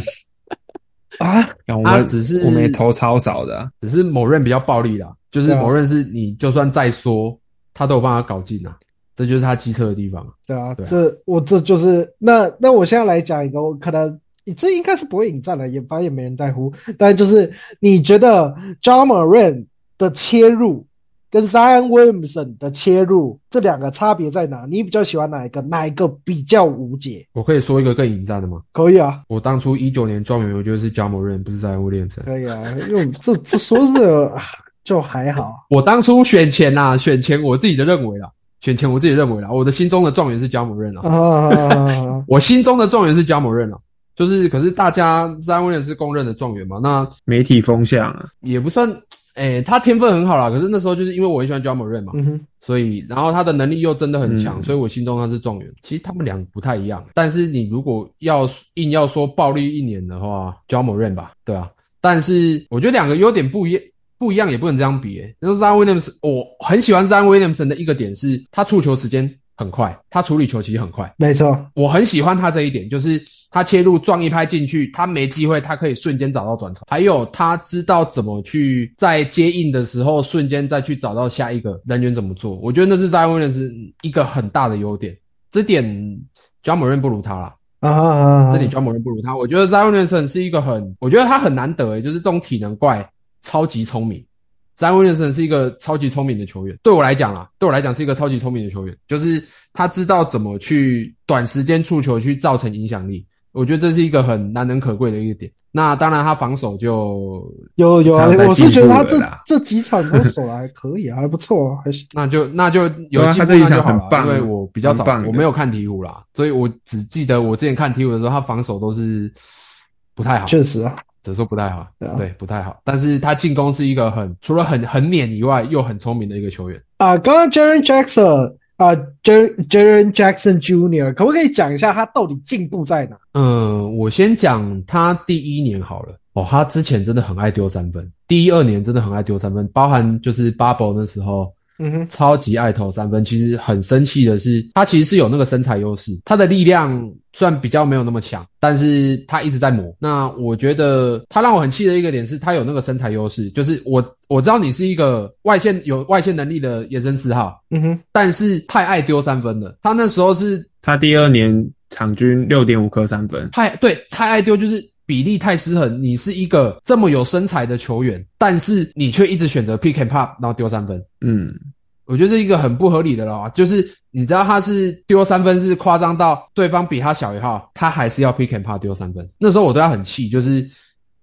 S2: 啊，
S3: 我们
S1: 啊只是
S3: 我们也投超少的啊、
S1: 只是某任比较暴力啦，就是某任是你就算再说，他都有办法搞进啊，这就是他机车的地方。
S2: 对啊，
S1: 对啊
S2: 这我这就是那那我现在来讲一个，我可能这应该是不会引战了，也反正也没人在乎。但就是你觉得 John Moran 的切入跟 Zion Williamson 的切入这两个差别在哪？你比较喜欢哪一个？哪一个比较无解？
S1: 我可以说一个更引战的吗？
S2: 可以啊，
S1: 我当初一九年状元，我觉得是 j a m o r a n 不是在 Williamson。
S2: 可以啊，因为这这说是啊就还好。
S1: 我当初选前呐、选前我自己的认为啦，选前我自己认为啦，我的心中的状元是 m o r a n 啊，
S2: 啊，(laughs)
S1: 我心中的状元是 r a n 啊，就是可是大家 Zion Williams 是公认的状元嘛，那
S3: 媒体风向啊，
S1: 也不算，诶、他天分很好啦，可是那时候就是因为我很喜欢 j a m o r a n 嘛，
S2: 嗯，
S1: 所以，然后他的能力又真的很强，
S3: 嗯
S1: 所以我心中他是状元。其实他们俩不太一样，但是你如果要硬要说暴力一年的话 j a m o r a n 吧，对啊。但是我觉得两个优点不一样，不一样也不能这样比、欸。那 Zion Williams，我很喜欢 Zion Williamson 的一个点是，他触球时间很快，他处理球其实很快。
S2: 没错，
S1: 我很喜欢他这一点，就是他切入撞一拍进去，他没机会，他可以瞬间找到转场，还有他知道怎么去在接应的时候瞬间再去找到下一个人员怎么做。我觉得那是 Zion Williams 一个很大的优点，这点 John Moran 不如他啦，
S2: 啊啊啊
S1: 这点 John Moran 不如他。我觉得 Zion Williamson 是一个很，我觉得他很难得诶，就是这种体能怪，超级聪明。Zion Williamson 是一个超级聪明的球员，对我来讲啦，对我来讲是一个超级聪明的球员，就是他知道怎么去短时间触球去造成影响力，我觉得这是一个很难能可贵的一个点。那当然，他防守就
S2: 有有啊我是觉得他这这几场都守的还可以啊，还不错啊，还是
S1: 那就那就有
S3: 他这一场
S1: 那就好了
S3: 很，棒
S1: 因为我比较少我没有看鹈鹕啦，所以我只记得我之前看鹈鹕的时候，他防守都是不太好，
S2: 确实啊，
S1: 只能说不太好，
S2: 对啊
S1: 对，不太好。但是他进攻是一个很除了很很碾以外，又很聪明的一个球员。
S2: 啊，刚刚 Jaren Jackson 啊，Jaren Jaren Jackson Jr. 可不可以讲一下他到底进步在哪？
S1: 嗯，我先讲他第一年好了。哦，他之前真的很爱丢三分，第一二年真的很爱丢三分，包含就是 bubble 那时候，
S2: 嗯哼，
S1: 超级爱投三分。其实很生气的是，他其实是有那个身材优势，他的力量虽然比较没有那么强，但是他一直在磨。那我觉得他让我很气的一个点是，他有那个身材优势，就是我我知道你是一个外线有外线能力的野生四号，
S2: 嗯哼，
S1: 但是太爱丢三分了。他那时候是
S3: 他第二年场均六点五颗三分，
S1: 太对太爱丢，就是比例太失衡。你是一个这么有身材的球员，但是你却一直选择 pick and pop，然后丢三分。
S3: 嗯，
S1: 我觉得是一个很不合理的了，就是你知道他是丢三分是夸张到对方比他小一号，他还是要 pick and pop 丢三分。那时候我对他很气，就是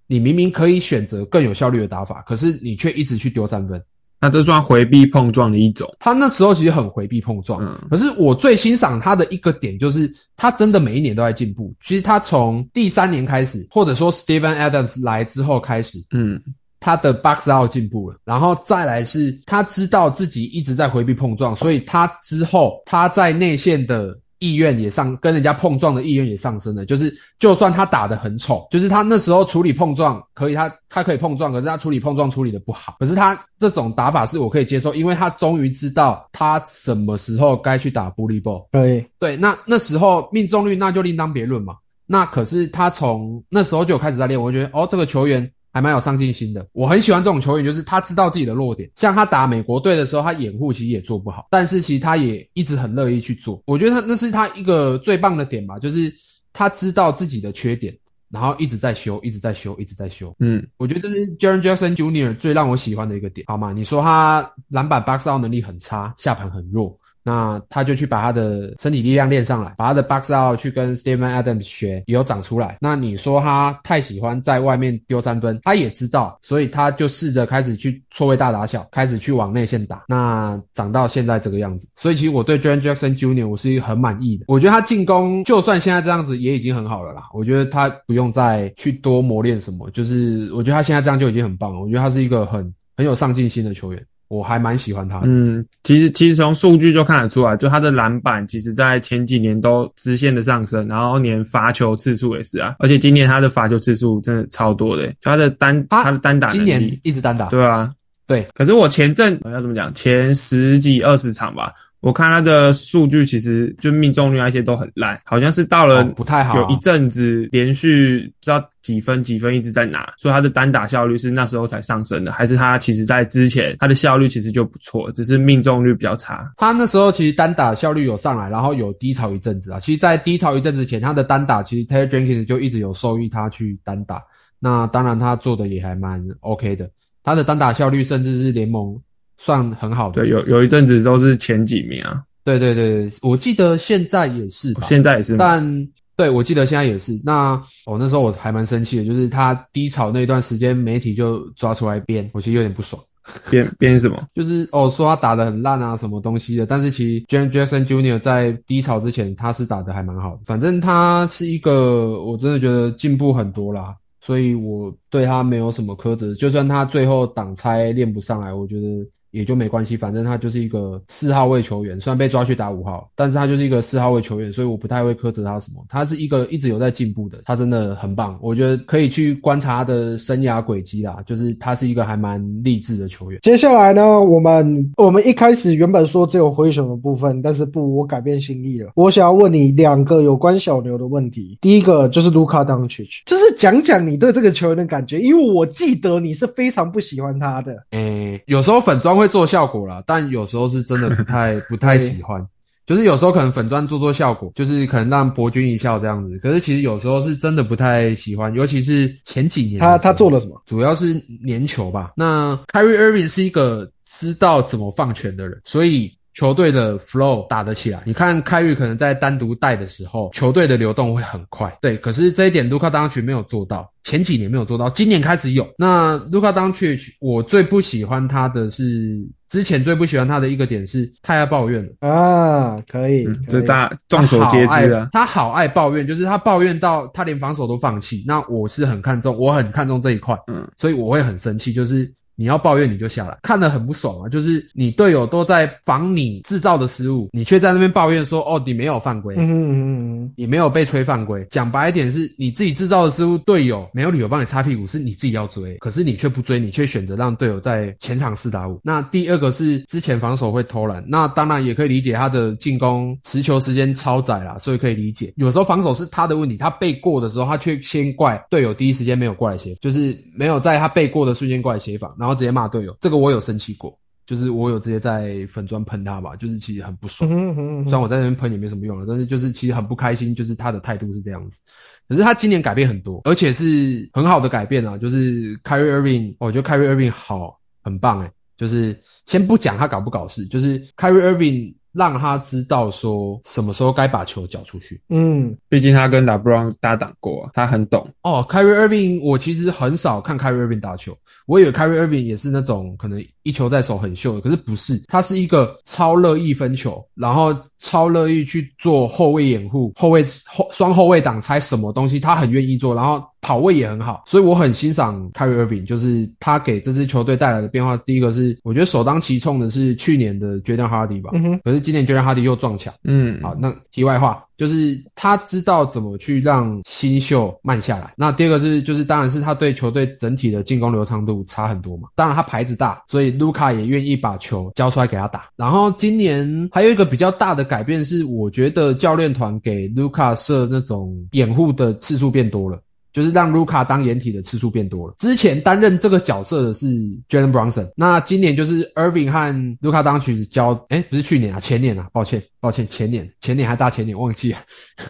S1: 你明明可以选择更有效率的打法，可是你却一直去丢三分。
S3: 那这算回避碰撞的一种。
S1: 他那时候其实很回避碰撞，
S3: 嗯
S1: 可是我最欣赏他的一个点就是他真的每一年都在进步。其实他从第三年开始，或者说 Steven Adams 来之后开始，
S3: 嗯，
S1: 他的 box out 进步了，然后再来是他知道自己一直在回避碰撞，所以他之后他在内线的意愿也上，跟人家碰撞的意愿也上升了。就是就算他打得很丑，就是他那时候处理碰撞可以，他他可以碰撞，可是他处理碰撞处理的不好。可是他这种打法是我可以接受，因为他终于知道他什么时候该去打 bully ball。
S2: 可以，
S1: 对，那那时候命中率那就另当别论嘛。那可是他从那时候就有开始在练，我就觉得哦，这个球员还蛮有上进心的。我很喜欢这种球员，就是他知道自己的弱点。像他打美国队的时候，他掩护其实也做不好，但是其实他也一直很乐意去做。我觉得他那是他一个最棒的点吧，就是他知道自己的缺点，然后一直在修，一直在修，一直在修。
S3: 嗯，
S1: 我觉得这是 Jaren Jackson Jr. 最让我喜欢的一个点，好吗？你说他篮板 box out 能力很差，下盘很弱，那他就去把他的身体力量练上来，把他的 box out 去跟 Steven Adams 学，也有长出来。那你说他太喜欢在外面丢三分，他也知道，所以他就试着开始去错位大打小，开始去往内线打。那长到现在这个样子，所以其实我对 Jaren Jackson Jr. 我是很满意的。我觉得他进攻就算现在这样子也已经很好了啦。我觉得他不用再去多磨练什么，就是我觉得他现在这样就已经很棒了。我觉得他是一个很很有上进心的球员。我还蛮喜欢他的。
S3: 嗯，其实其实从数据就看得出来，就他的篮板，其实在前几年都直线的上升，然后连罚球次数也是啊，而且今年他的罚球次数真的超多的，就他的单
S1: 他
S3: 他的单打能
S1: 今年
S3: 力，
S1: 一直单打，
S3: 对啊，
S1: 对，
S3: 可是我前阵要怎么讲，前十几二十场吧，我看他的数据其实就命中率那些都很烂，好像是到了
S1: 哦不太好啊
S3: 有一阵子连续不知道几分几分一直在拿，所以他的单打效率是那时候才上升的，还是他其实在之前他的效率其实就不错，只是命中率比较差。
S1: 他那时候其实单打效率有上来，然后有低潮一阵子啊。其实，在低潮一阵子前，他的单打其实 Taylor Jenkins 就一直有授意他去单打。那当然，他做的也还蛮 OK 的，他的单打效率甚至是联盟算很好的。
S3: 对，有有一阵子都是前几名啊，
S1: 对对对对，我记得现在也是吧，
S3: 现在也是。
S1: 但对我记得现在也是。那我、那时候我还蛮生气的，就是他低潮那段时间，媒体就抓出来编，我其实有点不爽。
S3: 编 (laughs) 编什么？
S1: 就是哦，说他打得很烂啊，什么东西的。但是其实 Jaren Jackson Jr. 在低潮之前，他是打的还蛮好的。反正他是一个，我真的觉得进步很多啦，所以我对他没有什么苛责。就算他最后挡拆练不上来，我觉得也就没关系。反正他就是一个四号位球员，虽然被抓去打五号，但是他就是一个四号位球员，所以我不太会苛责他什么。他是一个一直有在进步的，他真的很棒。我觉得可以去观察他的生涯轨迹啦，就是他是一个还蛮励志的球员。
S2: 接下来呢，我们我们一开始原本说只有灰熊的部分，但是不，我改变心意了。我想要问你两个有关小牛的问题。第一个就是卢卡当曲，就是讲讲你对这个球员的感觉，因为我记得你是非常不喜欢他的。
S1: 诶、有时候粉砖会做效果啦，但有时候是真的不太不太喜欢。(laughs) 就是有时候可能粉钻做做效果，就是可能让博君一笑这样子。可是其实有时候是真的不太喜欢，尤其是前几年
S2: 他他做了什么？
S1: 主要是粘球吧。那 Kyrie Irving 是一个知道怎么放权的人，所以球队的 flow 打得起来。你看 Kyrie 可能在单独带的时候，球队的流动会很快。对，可是这一点卢卡当曲没有做到，前几年没有做到，今年开始有。那卢卡当曲，我最不喜欢他的是。之前最不喜欢他的一个点是太爱抱怨了，
S2: 啊，可以，
S3: 嗯，这大众所皆知啊。
S1: 他好爱抱怨，就是他抱怨到他连防守都放弃。那我是很看重，我很看重这一块，
S3: 嗯，
S1: 所以我会很生气，就是你要抱怨你就下来，看得很不爽啊。就是你队友都在防你制造的失误，你却在那边抱怨说哦你没有犯规，
S2: 嗯嗯嗯哼
S1: 你没有被吹犯规。讲白一点是你自己制造的失误，队友没有理由帮你擦屁股，是你自己要追，可是你却不追，你却选择让队友在前场四打五。那第二个是之前防守会偷懒，那当然也可以理解他的进攻持球时间超窄啦，所以可以理解。有时候防守是他的问题，他背过的时候，他却先怪队友第一时间没有过来协，就是没有在他背过的瞬间过来协防，然后直接骂队友。这个我有生气过。就是我有直接在粉砖喷他吧，就是其实很不爽。
S2: 嗯哼嗯
S1: 虽然我在那边喷也没什么用了，但是就是其实很不开心，就是他的态度是这样子。可是他今年改变很多，而且是很好的改变啊！就是 Kyrie Irving，哦我觉得 Kyrie Irving 好，很棒诶。就是先不讲他搞不搞事，就是 Kyrie Irving 让他知道说什么时候该把球缴出去。
S2: 嗯
S3: 毕竟他跟 LeBron 搭档过，他很懂。
S1: 哦，Kyrie Irving，我其实很少看 Kyrie Irving 打球，我以为 Kyrie Irving 也是那种可能一球在手很秀的，可是不是，他是一个超乐意分球，然后超乐意去做后卫掩护、后卫后双后卫挡拆什么东西，他很愿意做，然后跑位也很好，所以我很欣赏 Kyrie Irving，就是他给这支球队带来的变化。第一个是我觉得首当其冲的是去年的 Jaden Hardy 吧，
S2: 嗯哼
S1: 可是今年 Jaden Hardy 又撞墙。
S3: 嗯，
S1: 好，那题外话就是他知道怎么去让新秀慢下来。那第二个是，就是当然是他对球队整体的进攻流畅度差很多嘛。当然他牌子大，所以卢卡也愿意把球交出来给他打。然后今年还有一个比较大的改变是，我觉得教练团给卢卡设那种掩护的次数变多了。就是让卢卡当掩体的次数变多了。之前担任这个角色的是 Jalen Brunson，那今年就是 Irving 和卢卡当曲交，哎，不是去年啊，前年啊，抱歉，抱歉，前年，前年还大前年，忘记了，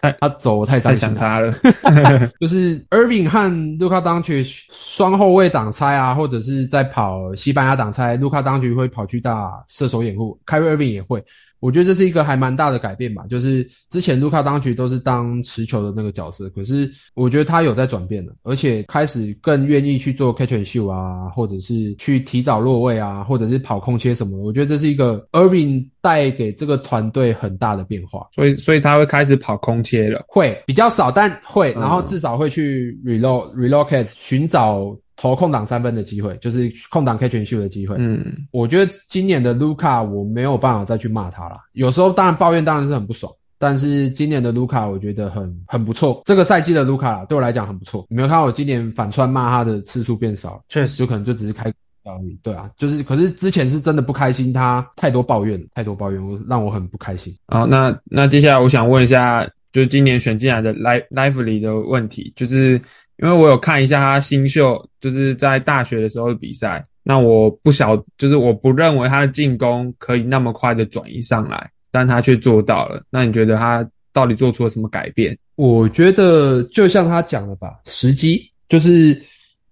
S1: (laughs) 他走我太伤
S3: 太
S1: 心
S3: 他了。(laughs)
S1: 就是 Irving 和卢卡当局双后卫挡拆啊，或者是在跑西班牙挡拆，卢卡当局会跑去打射手掩护，Kyrie Irving 也会。我觉得这是一个还蛮大的改变吧，就是之前卢卡当局都是当持球的那个角色，可是我觉得他有在转变了，而且开始更愿意去做 catch and shoot 啊，或者是去提早落位啊，或者是跑空切什么的。我觉得这是一个 Irving 带给这个团队很大的变化。
S3: 所以所以他会开始跑空切了。
S1: 会比较少，但会，然后至少会去 reload relocate 寻找投空档三分的机会，就是空档 catch and shoot 的机会。
S3: 嗯，
S1: 我觉得今年的卢卡我没有办法再去骂他了。有时候当然抱怨当然是很不爽，但是今年的卢卡我觉得很很不错。这个赛季的卢卡对我来讲很不错。你没有看到我今年反串骂他的次数变少了，
S2: 确实
S1: 就可能就只是开而已。对啊，就是可是之前是真的不开心，他太多抱怨了，太多抱怨，我让我很不开心。
S3: 好，那那接下来我想问一下，就是今年选进来的 Life Lively 的问题，就是因为我有看一下他新秀，就是在大学的时候的比赛，那我不晓，就是我不认为他的进攻可以那么快的转移上来，但他却做到了。那你觉得他到底做出了什么改变？
S1: 我觉得就像他讲的吧，时机就是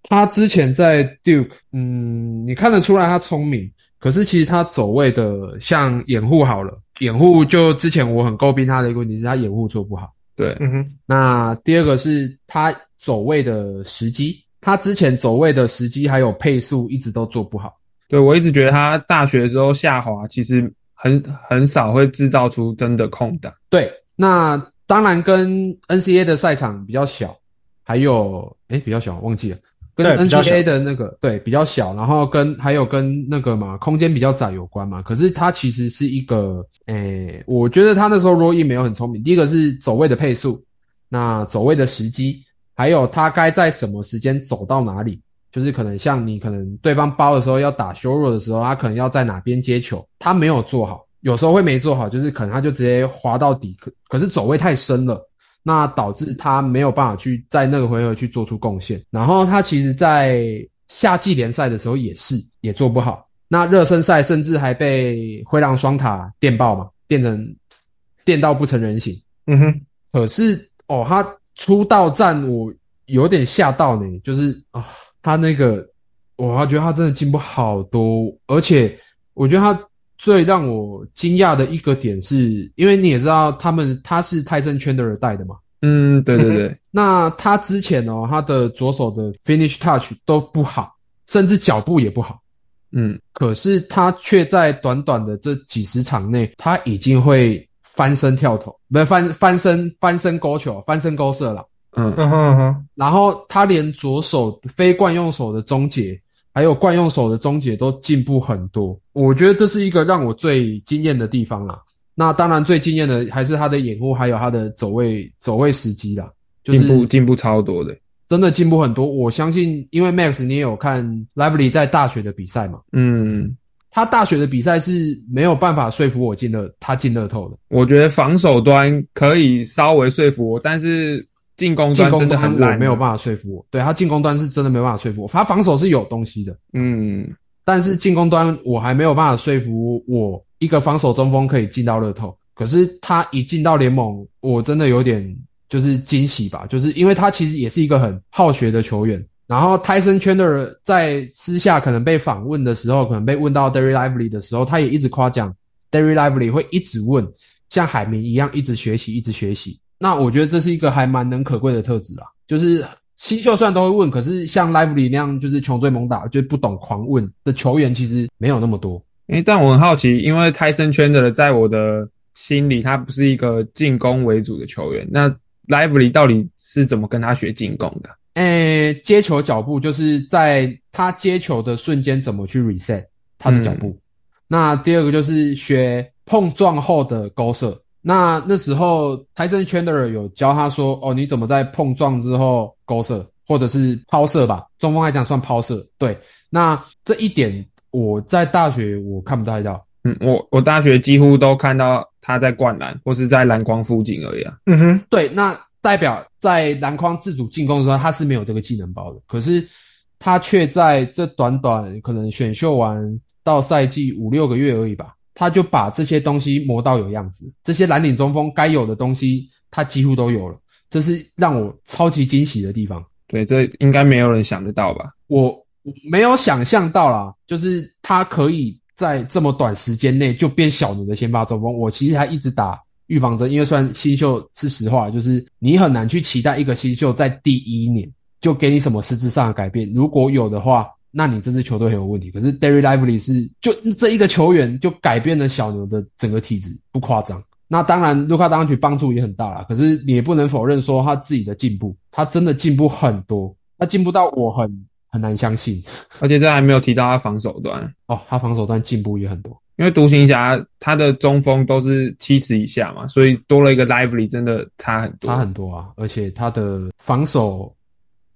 S1: 他之前在 Duke，嗯，你看得出来他聪明，可是其实他走位的像掩护好了，掩护就之前我很诟病他的一个问题是他掩护做不好。
S3: 对，
S2: 嗯哼，
S1: 那第二个是他走位的时机，他之前走位的时机还有配速一直都做不好。
S3: 对我一直觉得他大学的时候下滑，其实很很少会制造出真的空档。
S1: 对，那当然跟 NCAA 的赛场比较小，还有诶比较小忘记了，跟
S2: 对比较小
S1: NCAA 的那个对比较小，然后跟还有跟那个嘛空间比较窄有关嘛。可是他其实是一个诶，我觉得他那时候 in 没有很聪明。第一个是走位的配速，那走位的时机，还有他该在什么时间走到哪里。就是可能像你可能对方包的时候要打修弱的时候，他可能要在哪边接球，他没有做好，有时候会没做好，就是可能他就直接滑到底，可可是走位太深了，那导致他没有办法去在那个回合去做出贡献。然后他其实在夏季联赛的时候也是也做不好，那热身赛甚至还被灰狼双塔电爆嘛，电成电到不成人形。
S2: 嗯哼，
S1: 可是哦，他出道战我有点吓到呢，就是啊、他那个，我他觉得他真的进步好多，而且我觉得他最让我惊讶的一个点是，因为你也知道他们他是泰森圈的人带的嘛，
S3: 嗯，对对对，(laughs)
S1: 那他之前哦，他的左手的 finish touch 都不好，甚至脚步也不好。
S3: 嗯，
S1: 可是他却在短短的这几十场内，他已经会翻身跳投，不是翻翻身翻身勾球，翻身勾射了。
S3: 嗯
S2: 嗯哼嗯哼，
S1: 然后他连左手非惯用手的终结，还有惯用手的终结都进步很多。我觉得这是一个让我最惊艳的地方啦。那当然最惊艳的还是他的掩护，还有他的走位走位时机啦，就
S3: 进步
S1: 是
S3: 进步超多的。
S1: 真的进步很多。我相信，因为 Max 你也有看 Lively 在大学的比赛嘛，
S3: 嗯，
S1: 他大学的比赛是没有办法说服我进乐，他进乐透的。
S3: 我觉得防守端可以稍微说服我，但是进攻端真的很烂，
S1: 没有办法说服我，对他进攻端是真的没办法说服我。他防守是有东西的，
S3: 嗯，
S1: 但是进攻端我还没有办法说服我一个防守中锋可以进到乐透。可是他一进到联盟，我真的有点就是惊喜吧，就是因为他其实也是一个很好学的球员。然后泰森圈的人在私下可能被访问的时候，可能被问到 Derry Lively 的时候，他也一直夸奖 Derry Lively 会一直问，像海绵一样一直学习，一直学习。那我觉得这是一个还蛮能可贵的特质啊，就是新秀虽然都会问，可是像 Lively 那样就是穷追猛打，就不懂狂问的球员其实没有那么多。
S3: 诶，但我很好奇，因为泰森圈的在我的心里，他不是一个进攻为主的球员。那 Lively 到底是怎么跟他学进攻的？
S1: 诶，接球脚步就是在他接球的瞬间怎么去 reset 他的脚步。那第二个就是学碰撞后的勾射。那那时候泰森圈的人有教他说：“哦，你怎么在碰撞之后勾射，或者是抛射吧？中锋来讲算抛射。”对，那这一点我在大学我看不太到。
S3: 嗯，我我大学几乎都看到他在灌篮或是在篮筐附近而已啊。
S2: 嗯哼，
S1: 对，那代表在篮筐自主进攻的时候，他是没有这个技能包的。可是他却在这短短可能选秀完到赛季五六个月而已吧，他就把这些东西磨到有样子。这些蓝领中锋该有的东西，他几乎都有了，这是让我超级惊喜的地方。
S3: 对，这应该没有人想得到吧？
S1: 我我没有想象到啦，就是他可以在这么短时间内就变小牛的先发中锋。我其实还一直打预防针，因为算新秀是实话，就是你很难去期待一个新秀在第一年就给你什么实质上的改变。如果有的话，那你这支球队很有问题。可是 Derry Lively 是就这一个球员就改变了小牛的整个体质，不夸张。那当然，卢卡当局帮助也很大啦。可是你也不能否认说他自己的进步，他真的进步很多，他进步到我很很难相信。
S3: 而且这还没有提到他防守端，
S1: 哦，他防守端进步也很多。
S3: 因为独行侠他的中锋都是七尺以下嘛，所以多了一个 Lively 真的差很多，
S1: 差很多啊！而且他的防守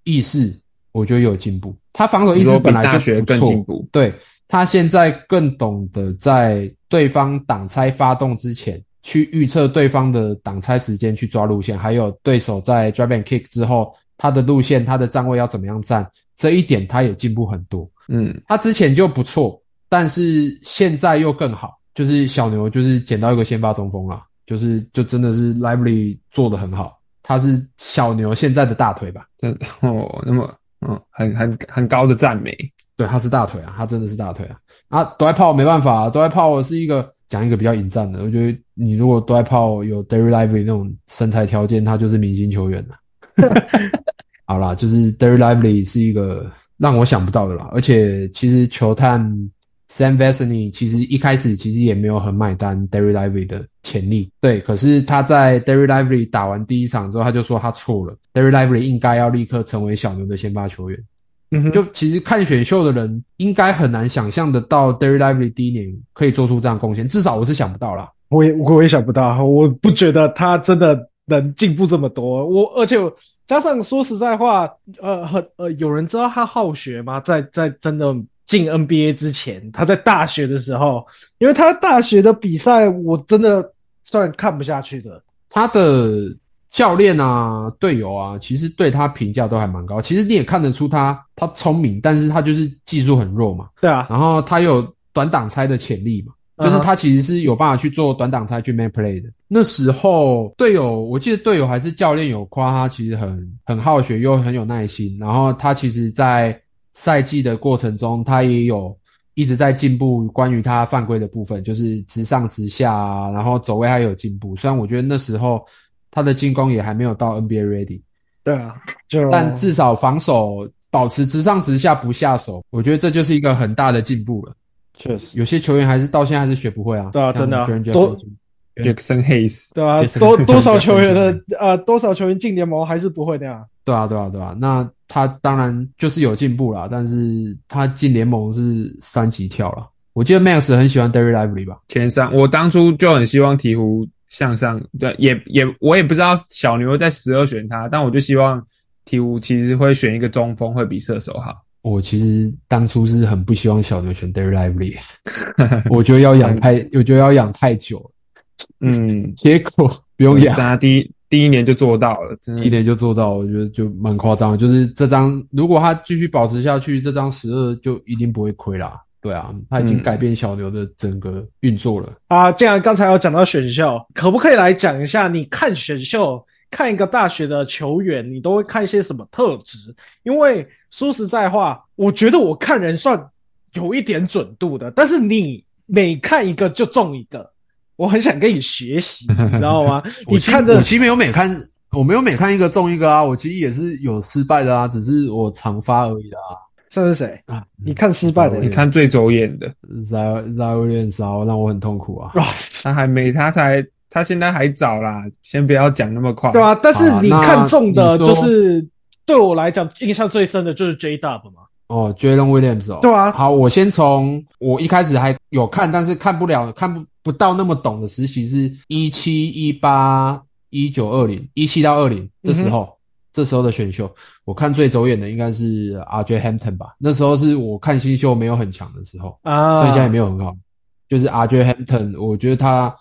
S1: 意识，我觉得有进步。他防守意识本来就
S3: 学更进步，
S1: 对他现在更懂得在对方挡拆发动之前，去预测对方的挡拆时间，去抓路线，还有对手在 drive and kick 之后，他的路线、他的站位要怎么样站，这一点他也进步很多。
S3: 嗯，
S1: 他之前就不错，但是现在又更好。就是小牛就是捡到一个先发中锋了，就是就真的是 Lively 做的很好，他是小牛现在的大腿吧？
S3: 真哦，那么嗯，很很很高的赞美。
S1: 对，他是大腿啊，他真的是大腿啊！啊，多爱炮没办法，多爱炮是一个讲一个比较引战的。我觉得你如果多爱炮有 Derry Lively 那种身材条件，他就是明星球员了。(laughs) 好啦，就是 Derry Lively 是一个让我想不到的啦，而且其实球探 Sam Vesely 其实一开始其实也没有很买单 Derry Lively 的潜力，对，可是他在 Derry Lively 打完第一场之后，他就说他错了，Derry Lively 应该要立刻成为小牛的先发球员。
S2: 嗯哼，
S1: 就其实看选秀的人应该很难想象得到 Derry Lively 第一年可以做出这样贡献，至少我是想不到啦。
S2: 我也我也想不到，我不觉得他真的能进步这么多。我而且加上说实在话，呃，很呃，有人知道他好学吗？在在真的进 NBA 之前，他在大学的时候，因为他大学的比赛，我真的算看不下去的。
S1: 他的教练啊、队友啊，其实对他评价都还蛮高。其实你也看得出他他聪明，但是他就是技术很弱嘛。
S2: 对啊，
S1: 然后他有短挡拆的潜力嘛，就是他其实是有办法去做短挡拆去 man play 的。那时候队友，我记得队友还是教练有夸他，其实很很好学又很有耐心。然后他其实，在赛季的过程中，他也有一直在进步。关于他犯规的部分，就是直上直下啊，然后走位还有进步。虽然我觉得那时候他的进攻也还没有到 NBA ready，
S2: 对啊，就
S1: 但至少防守保持直上直下不下手，我觉得这就是一个很大的进步了。
S2: 确实，
S1: 有些球员还是到现在还是学不会啊。
S2: 对啊真的多
S1: Jackson
S3: Jackson Hayes，
S2: 对啊
S1: Jason，
S2: 多多少球员的呃多少球员进联盟还是不会那样。
S1: 对啊，对啊，对啊。那他当然就是有进步啦，但是他进联盟是三级跳了。我记得 Max 很喜欢 Derry Lively 吧？
S3: 前三，我当初就很希望鹈鹕向上，对，也也我也不知道小牛在十二选他，但我就希望鹈鹕其实会选一个中锋，会比射手好。
S1: 我其实当初是很不希望小牛选 Derry Lively，(laughs) 我觉得要养太，我觉得要养太久了，
S3: 嗯，
S1: 结果不用养
S3: 但，他第一第一年就做到了，真的
S1: 一年就做到，我觉得就蛮夸张。就是这张，如果他继续保持下去，这张十二就一定不会亏啦。对啊，他已经
S3: 嗯
S1: 改变小牛的整个运作了。
S2: 啊，既然刚才有讲到选秀，可不可以来讲一下？你看选秀，看一个大学的球员，你都会看一些什么特质？因为说实在话，我觉得我看人算有一点准度的，但是你每看一个就中一个，我很想跟你学习，你知道吗？(laughs)
S1: 我其实
S2: 你看着
S1: 我其实没有每看，我没有每看一个中一个啊，我其实也是有失败的啊，只是我常发而已的啊。
S2: 像是谁？
S1: 啊，
S2: 你看失败的
S1: 嗯
S3: 你看最走眼的
S1: ，Zion Zion 骚让我很痛苦啊。
S2: 哇，
S3: 他还没，他才，他现在还早啦，先不要讲那么快。
S2: 对啊，但是你看中的就是对我来讲印象最深的就是 J Dub 嘛。
S1: 哦，Jalen Williams 哦，
S2: 对啊
S1: 好，我先从我一开始还有看，但是看不了，看不不到那么懂的时期是一七、一八、一九、二零、一七到二零这时候，这时候的选秀，我看最走眼的应该是 RJ Hampton 吧。那时候是我看新秀没有很强的时候，
S2: 啊，
S1: 所以现在也没有很好。就是 RJ Hampton，我觉得他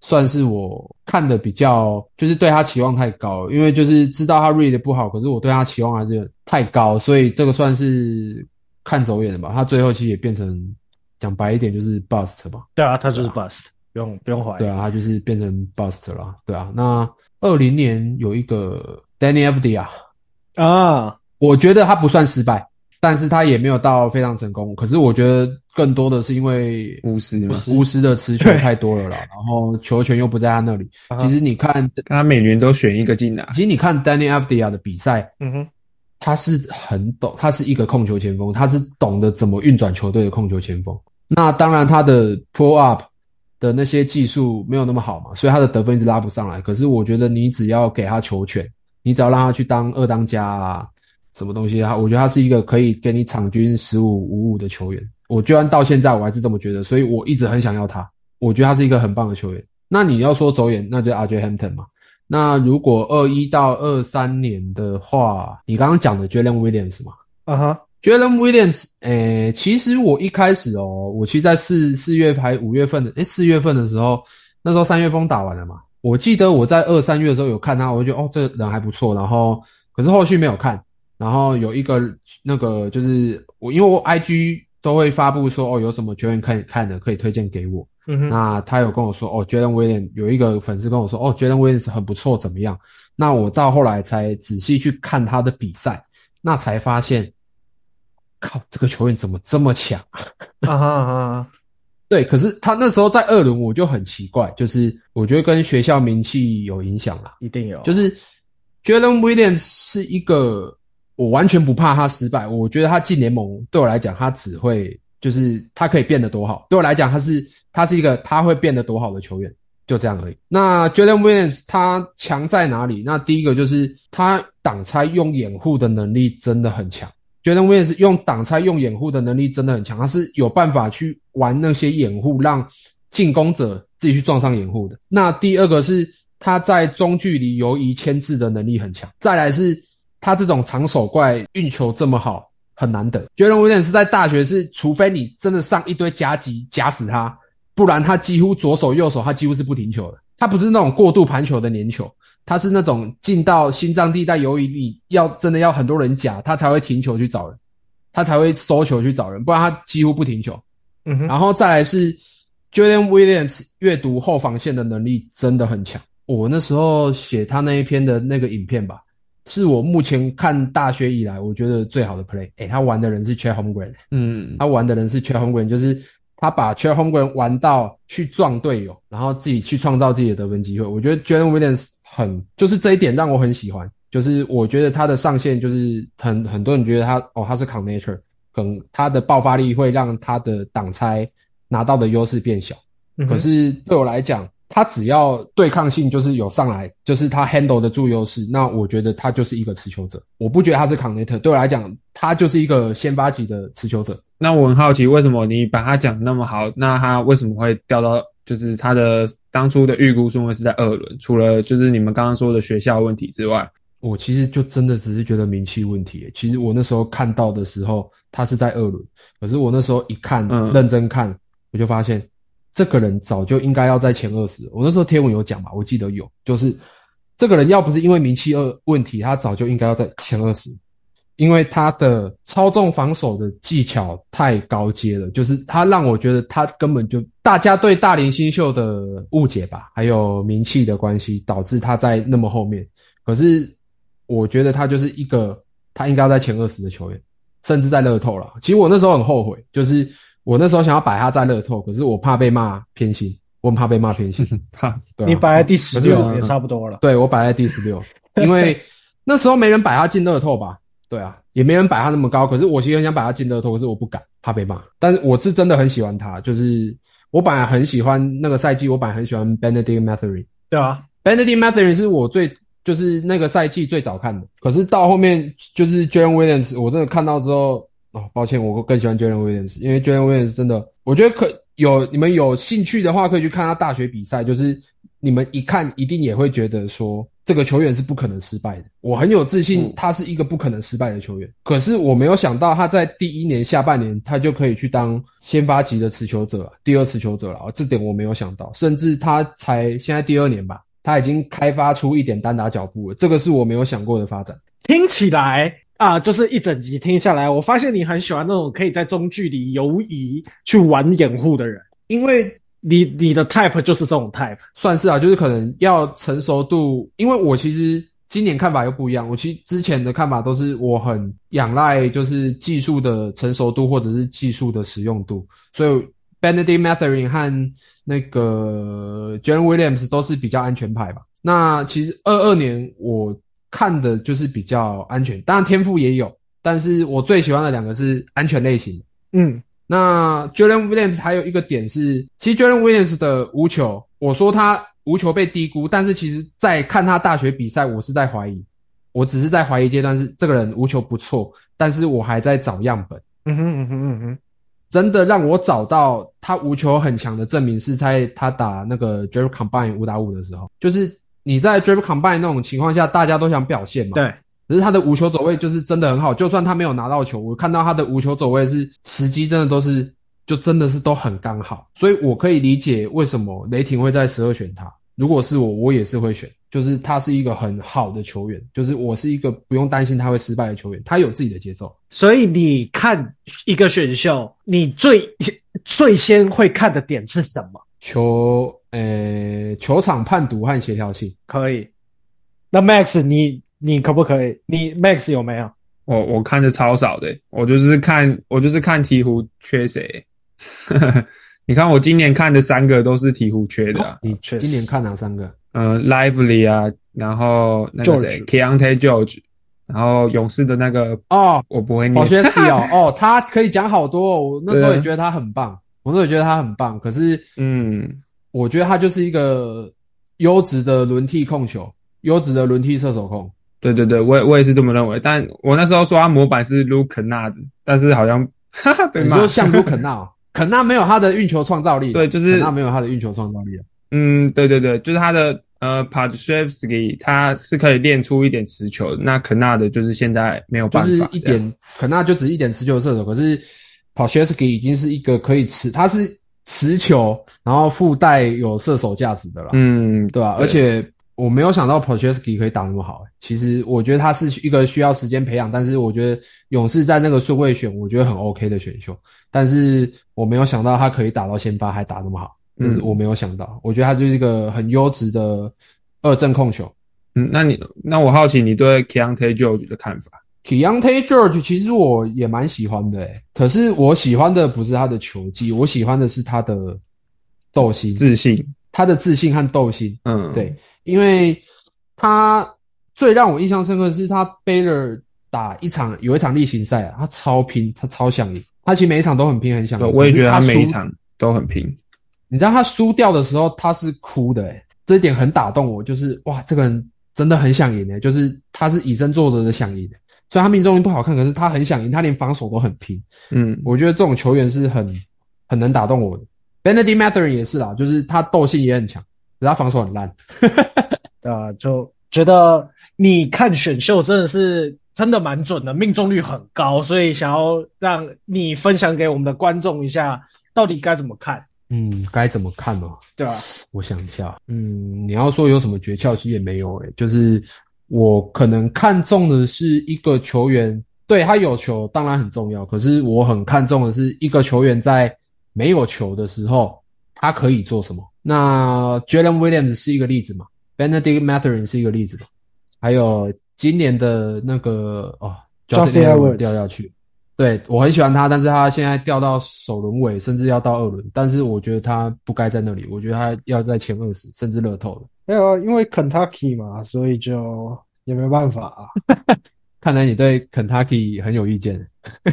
S1: 算是我看的比较，就是对他期望太高了，因为就是知道他 read 不好，可是我对他期望还是太高，所以这个算是看走眼了吧。他最后其实也变成讲白一点就是 bust 吧，
S2: 对啊，他就是 bust，不用不用怀疑。
S1: 对啊，他就是变成 bust 了，对啊。那二零年有一个 Danny F D 啊，
S2: 啊，
S1: 我觉得他不算失败，但是他也没有到非常成功。可是我觉得更多的是因为
S3: 巫师嘛，
S1: 巫师的持球太多了啦，然后球权又不在他那里。
S2: 啊
S1: 其实你看，
S3: 他每年都选一个进来，
S1: 其实你看 Danny Avdia 的比赛，
S2: 嗯哼，
S1: 他是很懂，他是一个控球前锋，他是懂得怎么运转球队的控球前锋。那当然，他的 pull up 的那些技术没有那么好嘛，所以他的得分一直拉不上来。可是我觉得你只要给他球权，你只要让他去当二当家啊，什么东西啊，我觉得他是一个可以给你场均十五五五的球员。我居然到现在我还是这么觉得，所以我一直很想要他。我觉得他是一个很棒的球员。那你要说走眼，那就 RJ Hampton 嘛。那如果二一到二三年的话，你刚刚讲的 Jalen Williams 嘛
S2: 啊哈，
S1: ，Jalen Williams，诶、其实我一开始哦，我其实在四四月还五月份的，诶、四月份的时候，那时候三月风打完了嘛，我记得我在二三月的时候有看他，我就觉得哦，这个人还不错，然后可是后续没有看，然后有一个那个就是我，因为我 IG 都会发布说哦，有什么球员可以看的，可以推荐给我。
S2: 嗯哼，
S1: 那他有跟我说，哦，Jalen Williams 有一个粉丝跟我说，哦，Jalen Williams 很不错，怎么样？那我到后来才仔细去看他的比赛，那才发现，靠，这个球员怎么这么强？(laughs)
S2: 啊哈啊哈，
S1: 对，可是他那时候在二轮我就很奇怪，就是我觉得跟学校名气有影响啦。
S2: 一定有，
S1: 就是 Jalen Williams 是一个我完全不怕他失败，我觉得他进联盟对我来讲，他只会就是他可以变得多好。对我来讲，他是他是一个他会变得多好的球员，就这样而已。那 Jalen Williams 他强在哪里？那第一个就是他挡拆用掩护的能力真的很强。Jalen Williams 用挡拆用掩护的能力真的很强，他是有办法去玩那些掩护，让进攻者自己去撞上掩护的。那第二个是他在中距离游移牵制的能力很强，再来是他这种长手怪运球这么好，很难得。Jalen Williams 是在大学是，除非你真的上一堆夹击夹死他，不然他几乎左手右手他几乎是不停球的。他不是那种过度盘球的粘球，他是那种进到心脏地带由于你要真的要很多人夹，他才会停球去找人，他才会收球去找人，不然他几乎不停球。
S2: 嗯哼，
S1: 然后再来是 Jordan Williams 阅读后防线的能力真的很强。我那时候写他那一篇的那个影片吧，是我目前看大学以来我觉得最好的 play。诶，他玩的人是 Chet Holmgren，
S3: 嗯，
S1: 他玩的人是 Chet Holmgren，就是他把 Chet Holmgren 玩到去撞队友，然后自己去创造自己的得分机会。我觉得 Jordan Williams 很，就是这一点让我很喜欢。就是我觉得他的上限就是很很多人觉得他哦他是 connector，可能他的爆发力会让他的挡拆拿到的优势变小。
S2: 嗯
S1: 可是对我来讲，他只要对抗性就是有上来，就是他 handle 得住优势，那我觉得他就是一个持球者。我不觉得他是 connector，对我来讲，他就是一个先发级的持球者。
S3: 那我很好奇，为什么你把他讲那么好，那他为什么会掉到就是他的当初的预估顺位是在二轮？除了就是你们刚刚说的学校问题之外，
S1: 我其实就真的只是觉得名气问题。其实我那时候看到的时候，他是在二轮，可是我那时候一看，
S3: 嗯
S1: 认真看，我就发现这个人早就应该要在前二十。我那时候贴文有讲嘛，我记得有，就是这个人要不是因为名气二问题，他早就应该要在前二十。因为他的操纵防守的技巧太高阶了，就是他让我觉得他根本就大家对大龄新秀的误解吧，还有名气的关系，导致他在那么后面。可是我觉得他就是一个他应该要在前二十的球员，甚至在乐透了。其实我那时候很后悔，就是我那时候想要摆他在乐透，可是我怕被骂偏心，我很怕被骂偏心。(laughs)
S3: 他
S1: 对啊
S2: 你摆在第十六也差不多了。
S1: 对我摆在第十六，因为那时候没人摆他进乐透吧？对啊，也没人摆他那么高。可是我其实很想把他进乐透，可是我不敢，怕被骂。但是我是真的很喜欢他，就是我本来很喜欢那个赛季，我本来很喜欢 Benedict Mathurin。
S2: 对啊
S1: ，Benedict Mathurin 是我最就是那个赛季最早看的，可是到后面就是 Jalen Williams，我真的看到之后，哦，抱歉，我更喜欢 Jalen Williams，因为 Jalen Williams 真的，我觉得可有你们有兴趣的话，可以去看他大学比赛，就是你们一看一定也会觉得说这个球员是不可能失败的，我很有自信他是一个不可能失败的球员。可是我没有想到他在第一年下半年他就可以去当先发级的持球者，第二持球者了，这点我没有想到。甚至他才现在第二年吧，他已经开发出一点单打脚步了，这个是我没有想过的发展。
S2: 听起来啊，就是一整集听下来，我发现你很喜欢那种可以在中距离游移去玩掩护的人。
S1: 因为
S2: 你你的 type 就是这种 type，
S1: 算是啊，就是可能要成熟度，因为我其实今年看法又不一样。我其实之前的看法都是我很仰赖就是技术的成熟度或者是技术的使用度，所以 Benedict Mathurin 和那个 Jalen Williams 都是比较安全牌吧。那其实二二年我看的就是比较安全，当然天赋也有，但是我最喜欢的两个是安全类型的。
S2: 嗯，
S1: 那 Jalen Williams 还有一个点是，其实 Jalen Williams 的无球，我说他无球被低估，但是其实在看他大学比赛，我是在怀疑，我只是在怀疑阶段是这个人无球不错，但是我还在找样本。
S2: 嗯哼嗯哼嗯哼，
S1: 真的让我找到他无球很强的证明，是在他打那个 Dribble Combine 五打五的时候，就是你在 Dribble Combine 那种情况下，大家都想表现嘛。
S2: 对，
S1: 可是他的无球走位就是真的很好，就算他没有拿到球，我看到他的无球走位是时机真的都是，就真的是都很刚好，所以我可以理解为什么雷霆会在十二选他。如果是我，我也是会选，就是他是一个很好的球员，就是我是一个不用担心他会失败的球员，他有自己的节奏。
S2: 所以你看一个选秀，你最最先会看的点是什么？
S1: 球，呃，球场判读和协调性。
S2: 可以。那 Max，你你可不可以？你 Max 有没有？
S3: 我我看的超少的，我就是看我就是看鹈鹕缺谁。(laughs) 你看我今年看的三个都是鹈鹕缺的、啊，
S1: 你
S2: 缺
S1: 今年看哪三个？
S3: 嗯、l i v e l y 啊，然后那个谁 Keontae George，然后勇士的那个
S1: 哦，
S3: 我不会念
S1: 保，学斯哦，(laughs) 哦，他可以讲好多、哦。我那时候也觉得他很棒，我那时候也觉得他很棒。可是
S3: 嗯，
S1: 我觉得他就是一个优质的轮替控球，优质的轮替射手控。
S3: 对对对，我也我也是这么认为。但我那时候说他模板是 Luke Kennard，但是好像 (laughs) 哈哈被骂
S1: 你说。像卢肯纳哦，(laughs) 肯纳没有他的运球创造力，
S3: 对就是
S1: 肯纳没有他的运球创造力。
S3: 嗯，对对对，就是他的呃 p a d s h e v s k y 他是可以练出一点持球的，那肯纳的就是现在没有
S1: 就是
S3: 办法，
S1: 一点，肯纳就只是一点持球的射手，可是 p a s h e s k y 已经是一个可以持，他是持球，然后附带有射手价值的了。
S3: 嗯，
S1: 对吧、
S3: 对
S1: 而且我没有想到 Pochesky 可以打那么好、欸。其实我觉得他是一个需要时间培养，但是我觉得勇士在那个顺位选，我觉得很 OK 的选秀。但是我没有想到他可以打到先发，还打那么好，这是
S3: 嗯
S1: 我没有想到。我觉得他就是一个很优质的二阵控球。
S3: 嗯，那你那我好奇你对 Keontae George 的看法
S1: ？Keontae George 其实我也蛮喜欢的、欸，可是我喜欢的不是他的球技，我喜欢的是他的斗心，
S3: 自信，
S1: 他的自信和斗心。
S3: 嗯，
S1: 对，因为他最让我印象深刻的是他 Baylor 打一场有一场例行赛啊，他超拼，他超想赢，他其实每一场都很拼，很想，赢。
S3: 我也觉得他每一场都很拼。
S1: 你知道他输掉的时候，他是哭的、欸，这一点很打动我，就是哇，这个人真的很想赢诶，就是他是以身作则的想赢。虽然他命中率不好看，可是他很想赢，他连防守都很拼。
S3: 嗯，
S1: 我觉得这种球员是很很能打动我的。Benedict Mathurin 也是啦，就是他斗性也很强，他防守很烂。(laughs)
S2: 呃，就觉得你看选秀真的是真的蛮准的，命中率很高，所以想要让你分享给我们的观众一下，到底该怎么看，
S1: 嗯，该怎么看呢、
S2: 对吧？(sniffs)
S1: 我想一下，嗯，你要说有什么诀窍，其实也没有诶、就是我可能看中的是一个球员，对他有球当然很重要，可是我很看重的是一个球员在没有球的时候，他可以做什么。那 Jalen Williams 是一个例子嘛，Benedict Mathurin 是一个例子嘛，还有今年的那个哦
S2: Justin Edwards
S1: 掉下去，对我很喜欢他，但是他现在掉到首轮尾，甚至要到二轮，但是我觉得他不该在那里，我觉得他要在前二十，甚至乐透了。
S2: 没有，啊因为 Kentucky 嘛，所以就也没办法啊。(laughs)
S1: 看来你对 Kentucky 很有意见。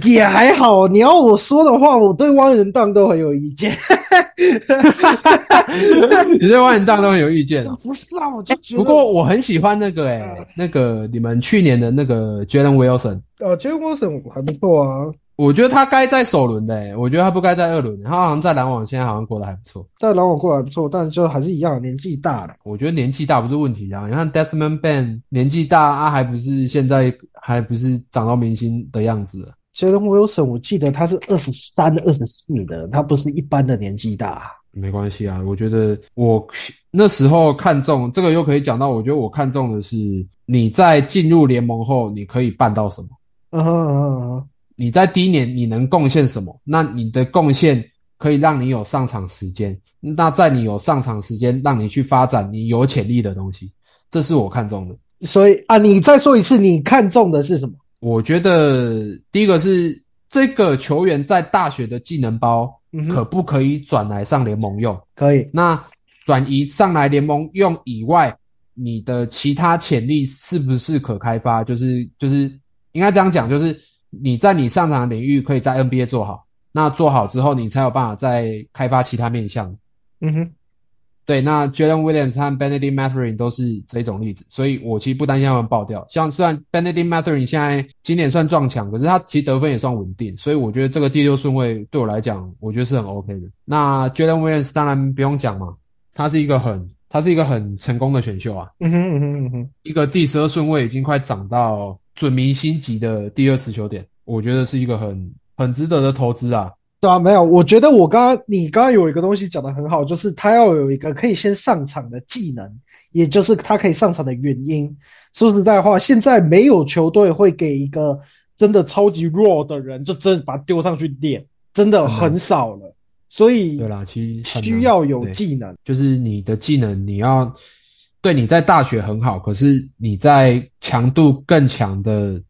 S2: 也还好，你要我说的话，我对汪人荡都很有意见。(laughs)
S1: 你对万人荡都很有意见哦。(laughs)
S2: 不是啊，我就觉得。
S1: 不过我很喜欢那个诶、那个你们去年的那个 Jalen Wilson，
S2: 呃 j a Wilson 还不错啊，
S1: 我觉得他该在首轮的、欸，我觉得他不该在二轮。他好像在篮网现在好像过得还不错。
S2: 在篮网过得还不错，但就还是一样，年纪大了。
S1: 我觉得年纪大不是问题啊。你看 Desmond Ben 年纪大啊，还不是现在还不是长到明星的样子了。
S2: Jalen Wilson，我记得他是二十三、二十四的，他不是一般的年纪大。
S1: 没关系啊，我觉得我那时候看中这个又可以讲到，我觉得我看中的是你在进入联盟后你可以办到什么。
S2: 嗯哼嗯哼嗯哼，
S1: 你在第一年你能贡献什么？那你的贡献可以让你有上场时间。那在你有上场时间，让你去发展你有潜力的东西，这是我看中的。
S2: 所以啊，你再说一次，你看中的是什么？
S1: 我觉得第一个是这个球员在大学的技能包可不可以转来上联盟用？
S2: 可以，
S1: 那转移上来联盟用以外，你的其他潜力是不是可开发？就是就是应该这样讲，就是你在你擅长的领域可以在 NBA 做好，那做好之后，你才有办法再开发其他面向。
S2: 嗯哼，
S1: 对，那 Jalen Williams 和 Benedict Mathurin 都是这种例子，所以我其实不担心他们爆掉。像虽然 Benedict Mathurin 现在今年算撞墙，可是他其实得分也算稳定，所以我觉得这个第六顺位对我来讲，我觉得是很 OK 的。那 Jalen Williams 当然不用讲嘛，他是一个很他是一个很成功的选秀啊，
S2: 嗯哼嗯哼嗯哼，
S1: 一个第十二顺位已经快涨到准明星级的第二持球点，我觉得是一个很很值得的投资啊。
S2: 对啊，没有，我觉得我刚刚你刚刚有一个东西讲的很好，就是他要有一个可以先上场的技能，也就是他可以上场的原因。说实在话，现在没有球队会给一个真的超级弱的人，就真的把他丢上去练，真的很少了。所以
S1: 对啦，其实
S2: 需要有技能。
S1: 就是你的技能，你要对你在大学很好，可是你在强度更强的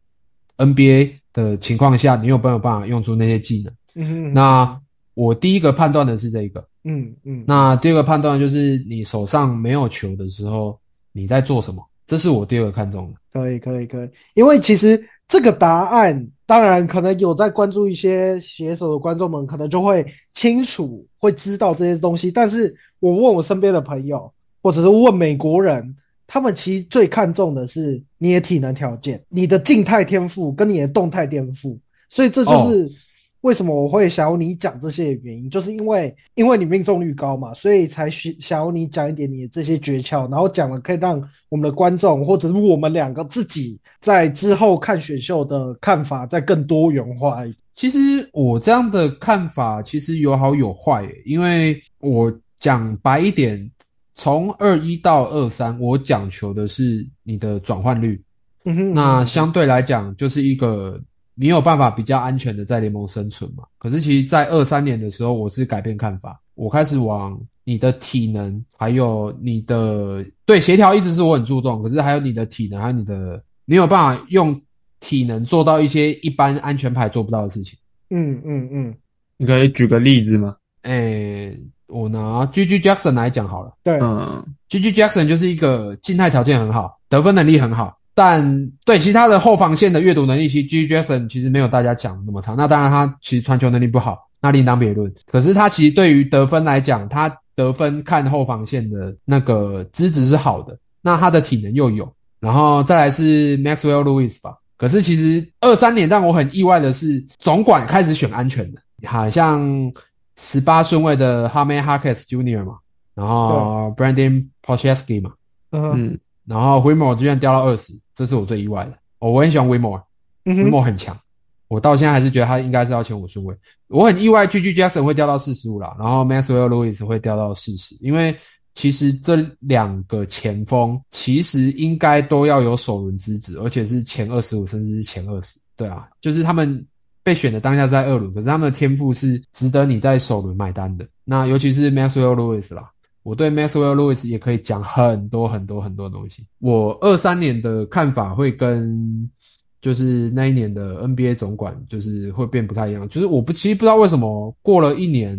S1: NBA 的情况下，你有没有办法用出那些技能？
S2: 嗯哼，
S1: 那我第一个判断的是这个，
S2: 嗯嗯，
S1: 那第二个判断就是你手上没有球的时候，你在做什么？这是我第二个看中的。
S2: 可以，可以，可以。因为其实这个答案，当然可能有在关注一些写手的观众们，可能就会清楚，会知道这些东西。但是我问我身边的朋友，或者是问美国人，他们其实最看重的是你的体能条件、你的静态天赋跟你的动态天赋。所以这就是为什么我会想要你讲这些的原因，就是因为因为你命中率高嘛，所以才需想要你讲一点你的这些诀窍，然后讲了可以让我们的观众或者是我们两个自己在之后看选秀的看法再更多元化。
S1: 其实我这样的看法其实有好有坏耶，因为我讲白一点，从二一到二三，我讲求的是你的转换率。
S2: 嗯哼，
S1: 那相对来讲，就是一个你有办法比较安全的在联盟生存嘛。可是其实，在二三年的时候，我是改变看法，我开始往你的体能，还有你的对协调，一直是我很注重。可是还有你的体能，还有你的，你有办法用体能做到一些一般安全牌做不到的事情。
S2: 嗯嗯嗯，
S3: 你可以举个例子吗？
S1: 诶、我拿 G G Jackson 来讲好了。
S2: 对，
S3: 嗯
S1: ，G G Jackson 就是一个静态条件很好，得分能力很好，但对其他的后防线的阅读能力，其实 G G Jackson 其实没有大家讲的那么差。那当然，他其实传球能力不好，那另当别论。可是他其实对于得分来讲，他得分看后防线的那个资质是好的，那他的体能又有，然后再来是 Maxwell Lewis 吧。可是其实二三年让我很意外的是，总管开始选安全的，好像十八顺位的 h a m e Harkes Jr. 嘛，然后 Brandon Pocheski 嘛，
S2: 嗯
S1: 然后 Wimore 居然掉到二十，这是我最意外的。哦，我很喜欢 Wimore，Wimore
S2: 嗯，
S1: 很强，我到现在还是觉得他应该是要前五顺位。我很意外，G.G. Jackson 会掉到四十五啦，然后 Maxwell Lewis 会掉到四十，因为其实这两个前锋其实应该都要有首轮资质，而且是前二十五甚至是前二十。对啊，就是他们被选的当下在二轮，可是他们的天赋是值得你在首轮买单的。那尤其是 Maxwell Lewis 啦，我对 Maxwell Lewis 也可以讲很多很多很多东西。我二三年的看法会跟就是那一年的 NBA 总管就是会变不太一样，就是我不其实不知道为什么过了一年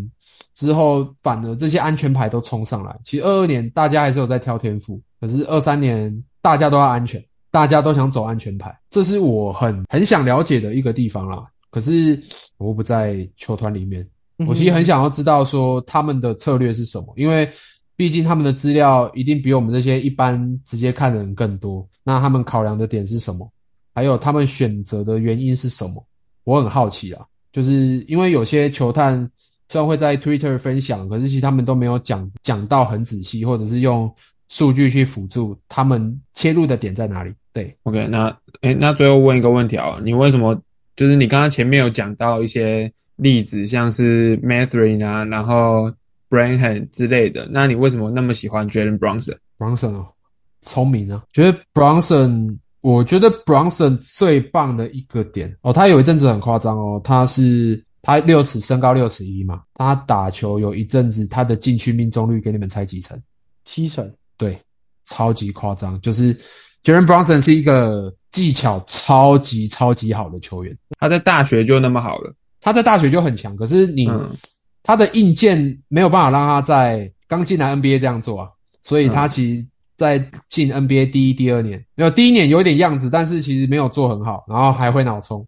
S1: 之后，反而这些安全牌都冲上来。其实二二年大家还是有在挑天赋，可是二三年大家都要安全，大家都想走安全牌，这是我很很想了解的一个地方啦。可是我不在球团里面，我其实很想要知道说他们的策略是什么，因为毕竟他们的资料一定比我们这些一般直接看的人更多。那他们考量的点是什么？还有他们选择的原因是什么？我很好奇啊。就是因为有些球探虽然会在 Twitter 分享，可是其实他们都没有讲讲到很仔细，或者是用数据去辅助他们切入的点在哪里。对
S3: ，OK，那诶，那最后问一个问题啊，你为什么就是你刚刚前面有讲到一些例子，像是 Mathrin 啊，然后 Branham 之类的，那你为什么那么喜欢 Jalen
S1: Brunson？Bronson 哦，聪明啊！觉得 Bronson，我觉得 Bronson 最棒的一个点哦，他有一阵子很夸张哦，他是他六尺身高六尺一嘛，他打球有一阵子他的禁区命中率给你们猜几成？
S2: 七成，
S1: 对，超级夸张，就是 Jalen Bronson 是一个技巧超级超级好的球员，
S3: 他在大学就那么好了，
S1: 他在大学就很强，可是你、
S3: 嗯
S1: 他的硬件没有办法让他在刚进来 NBA 这样做啊，所以他其实在进 NBA 第一、第二年，没有第一年有点样子，但是其实没有做很好，然后还会脑冲。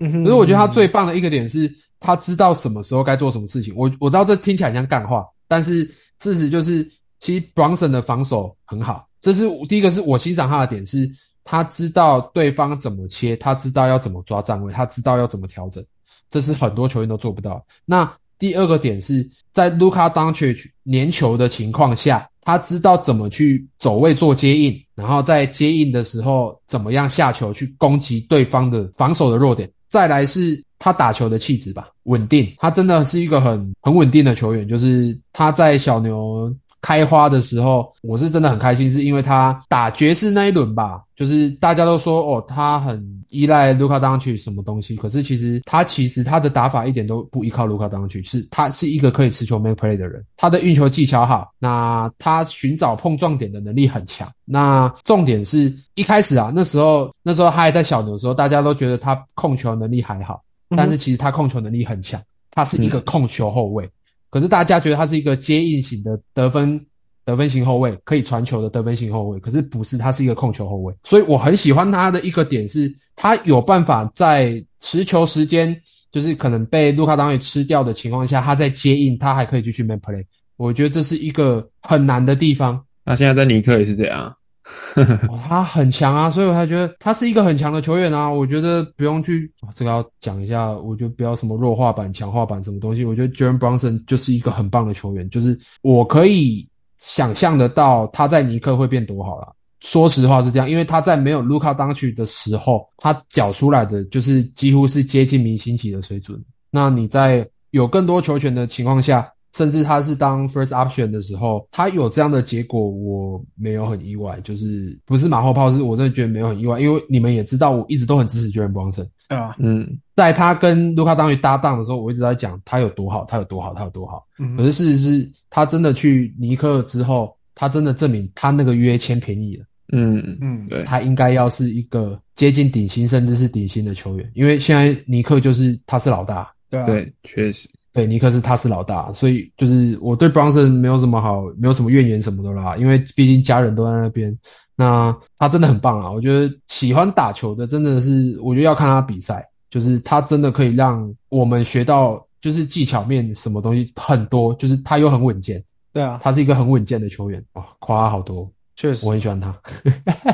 S2: 嗯哼
S1: 可是我觉得他最棒的一个点是，他知道什么时候该做什么事情。我我知道这听起来很像干话，但是事实就是，其实 Bronson 的防守很好。这是第一个是我欣赏他的点是，他知道对方怎么切，他知道要怎么抓站位，他知道要怎么调整，这是很多球员都做不到。那第二个点是在 Luka Doncic 粘球的情况下，他知道怎么去走位做接应，然后在接应的时候怎么样下球去攻击对方的防守的弱点。再来是他打球的气质吧，稳定，他真的是一个很很稳定的球员。就是他在小牛开花的时候，我是真的很开心，是因为他打爵士那一轮吧，就是大家都说哦，他很依赖卢卡当去什么东西，可是其实他其实他的打法一点都不依靠卢卡当去，是他是一个可以持球 make play 的人，他的运球技巧好，那他寻找碰撞点的能力很强。那重点是一开始啊，那时候那时候他还在小牛的时候，大家都觉得他控球能力还好，但是其实他控球能力很强，他是一个控球后卫。可是大家觉得他是一个接应型的得分得分型后卫，可以传球的得分型后卫，可是不是，他是一个控球后卫。所以我很喜欢他的一个点是，他有办法在持球时间就是可能被卢卡当给吃掉的情况下，他在接应，他还可以继续 man play。我觉得这是一个很难的地方。
S3: 那现在在尼克也是这样，(laughs)
S1: 哦他很强啊，所以我才觉得他是一个很强的球员啊。我觉得不用去、这个要讲一下，我就不要什么弱化版、强化版什么东西。我觉得 Jalen Brunson 就是一个很棒的球员，就是我可以想象得到他在尼克会变多好了。说实话是这样，因为他在没有卢卡当去的时候，他缴出来的就是几乎是接近明星级的水准。那你在有更多球权的情况下，甚至他是当 first option 的时候，他有这样的结果，我没有很意外，就是不是马后炮，是我真的觉得没有很意外，因为你们也知道，我一直都很支持 Jalen Brunson，
S2: 对啊，
S3: 嗯，
S1: 在他跟卢卡当于搭档的时候，我一直在讲他有多好，他有多好，他有多好。
S2: 嗯。
S1: 可是事实是他真的去尼克之后，他真的证明他那个约签便宜了。
S3: 嗯，
S2: 嗯，
S3: 对，
S1: 他应该要是一个接近顶薪甚至是顶薪的球员，因为现在尼克就是他是老大，
S2: 对啊，
S3: 对，确实，
S1: 对，尼克是他是老大，所以就是我对 Bronson 没有什么好，没有什么怨言什么的啦，因为毕竟家人都在那边。那他真的很棒啊！我觉得喜欢打球的真的是，我觉得要看他比赛，就是他真的可以让我们学到，就是技巧面什么东西很多，就是他又很稳健，
S2: 对啊，
S1: 他是一个很稳健的球员哦，夸他好多，
S2: 确实
S1: 我，很喜欢他，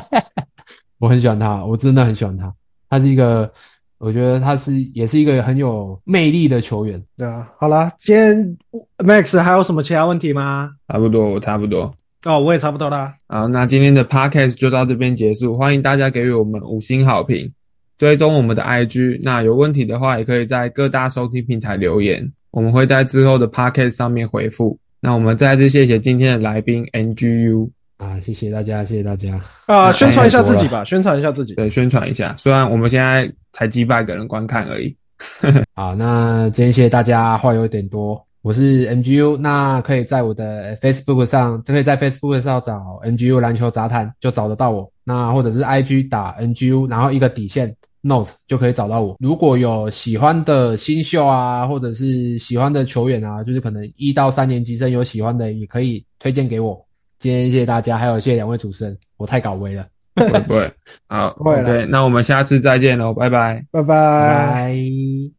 S1: (laughs) 我很喜欢他，我真的很喜欢他。他是一个，我觉得他是也是一个很有魅力的球员。
S2: 对啊。好了，今天 Max 还有什么其他问题吗？
S3: 差不多，我差不多。
S2: 哦，我也差不多啦。
S3: 好，那今天的 podcast 就到这边结束，欢迎大家给予我们五星好评，追踪我们的 IG。那有问题的话，也可以在各大收听平台留言，我们会在之后的 podcast 上面回复。那我们再次谢谢今天的来宾 NGU，
S1: 啊，谢谢大家，谢谢大家。
S2: 啊、宣传一下自己吧，宣传一下自己。
S3: 对，宣传一下。虽然我们现在才几百个人观看而已。(laughs)
S1: 好，那今天谢谢大家，话有点多。我是 MGU，那可以在我的 Facebook 上，可以在 Facebook 上找 NGU 篮球杂谈，就找得到我。那或者是 IG 打 NGU，然后一个底线 Note 就可以找到我。如果有喜欢的新秀啊，或者是喜欢的球员啊，就是可能一到三年级生有喜欢的，也可以推荐给我。今天谢谢大家，还有谢谢两位主持人，我太搞威了，
S3: 会不会？好
S2: 不会啦
S3: ，OK，那我们下次再见喽，拜拜。
S2: 拜拜。
S1: 拜拜。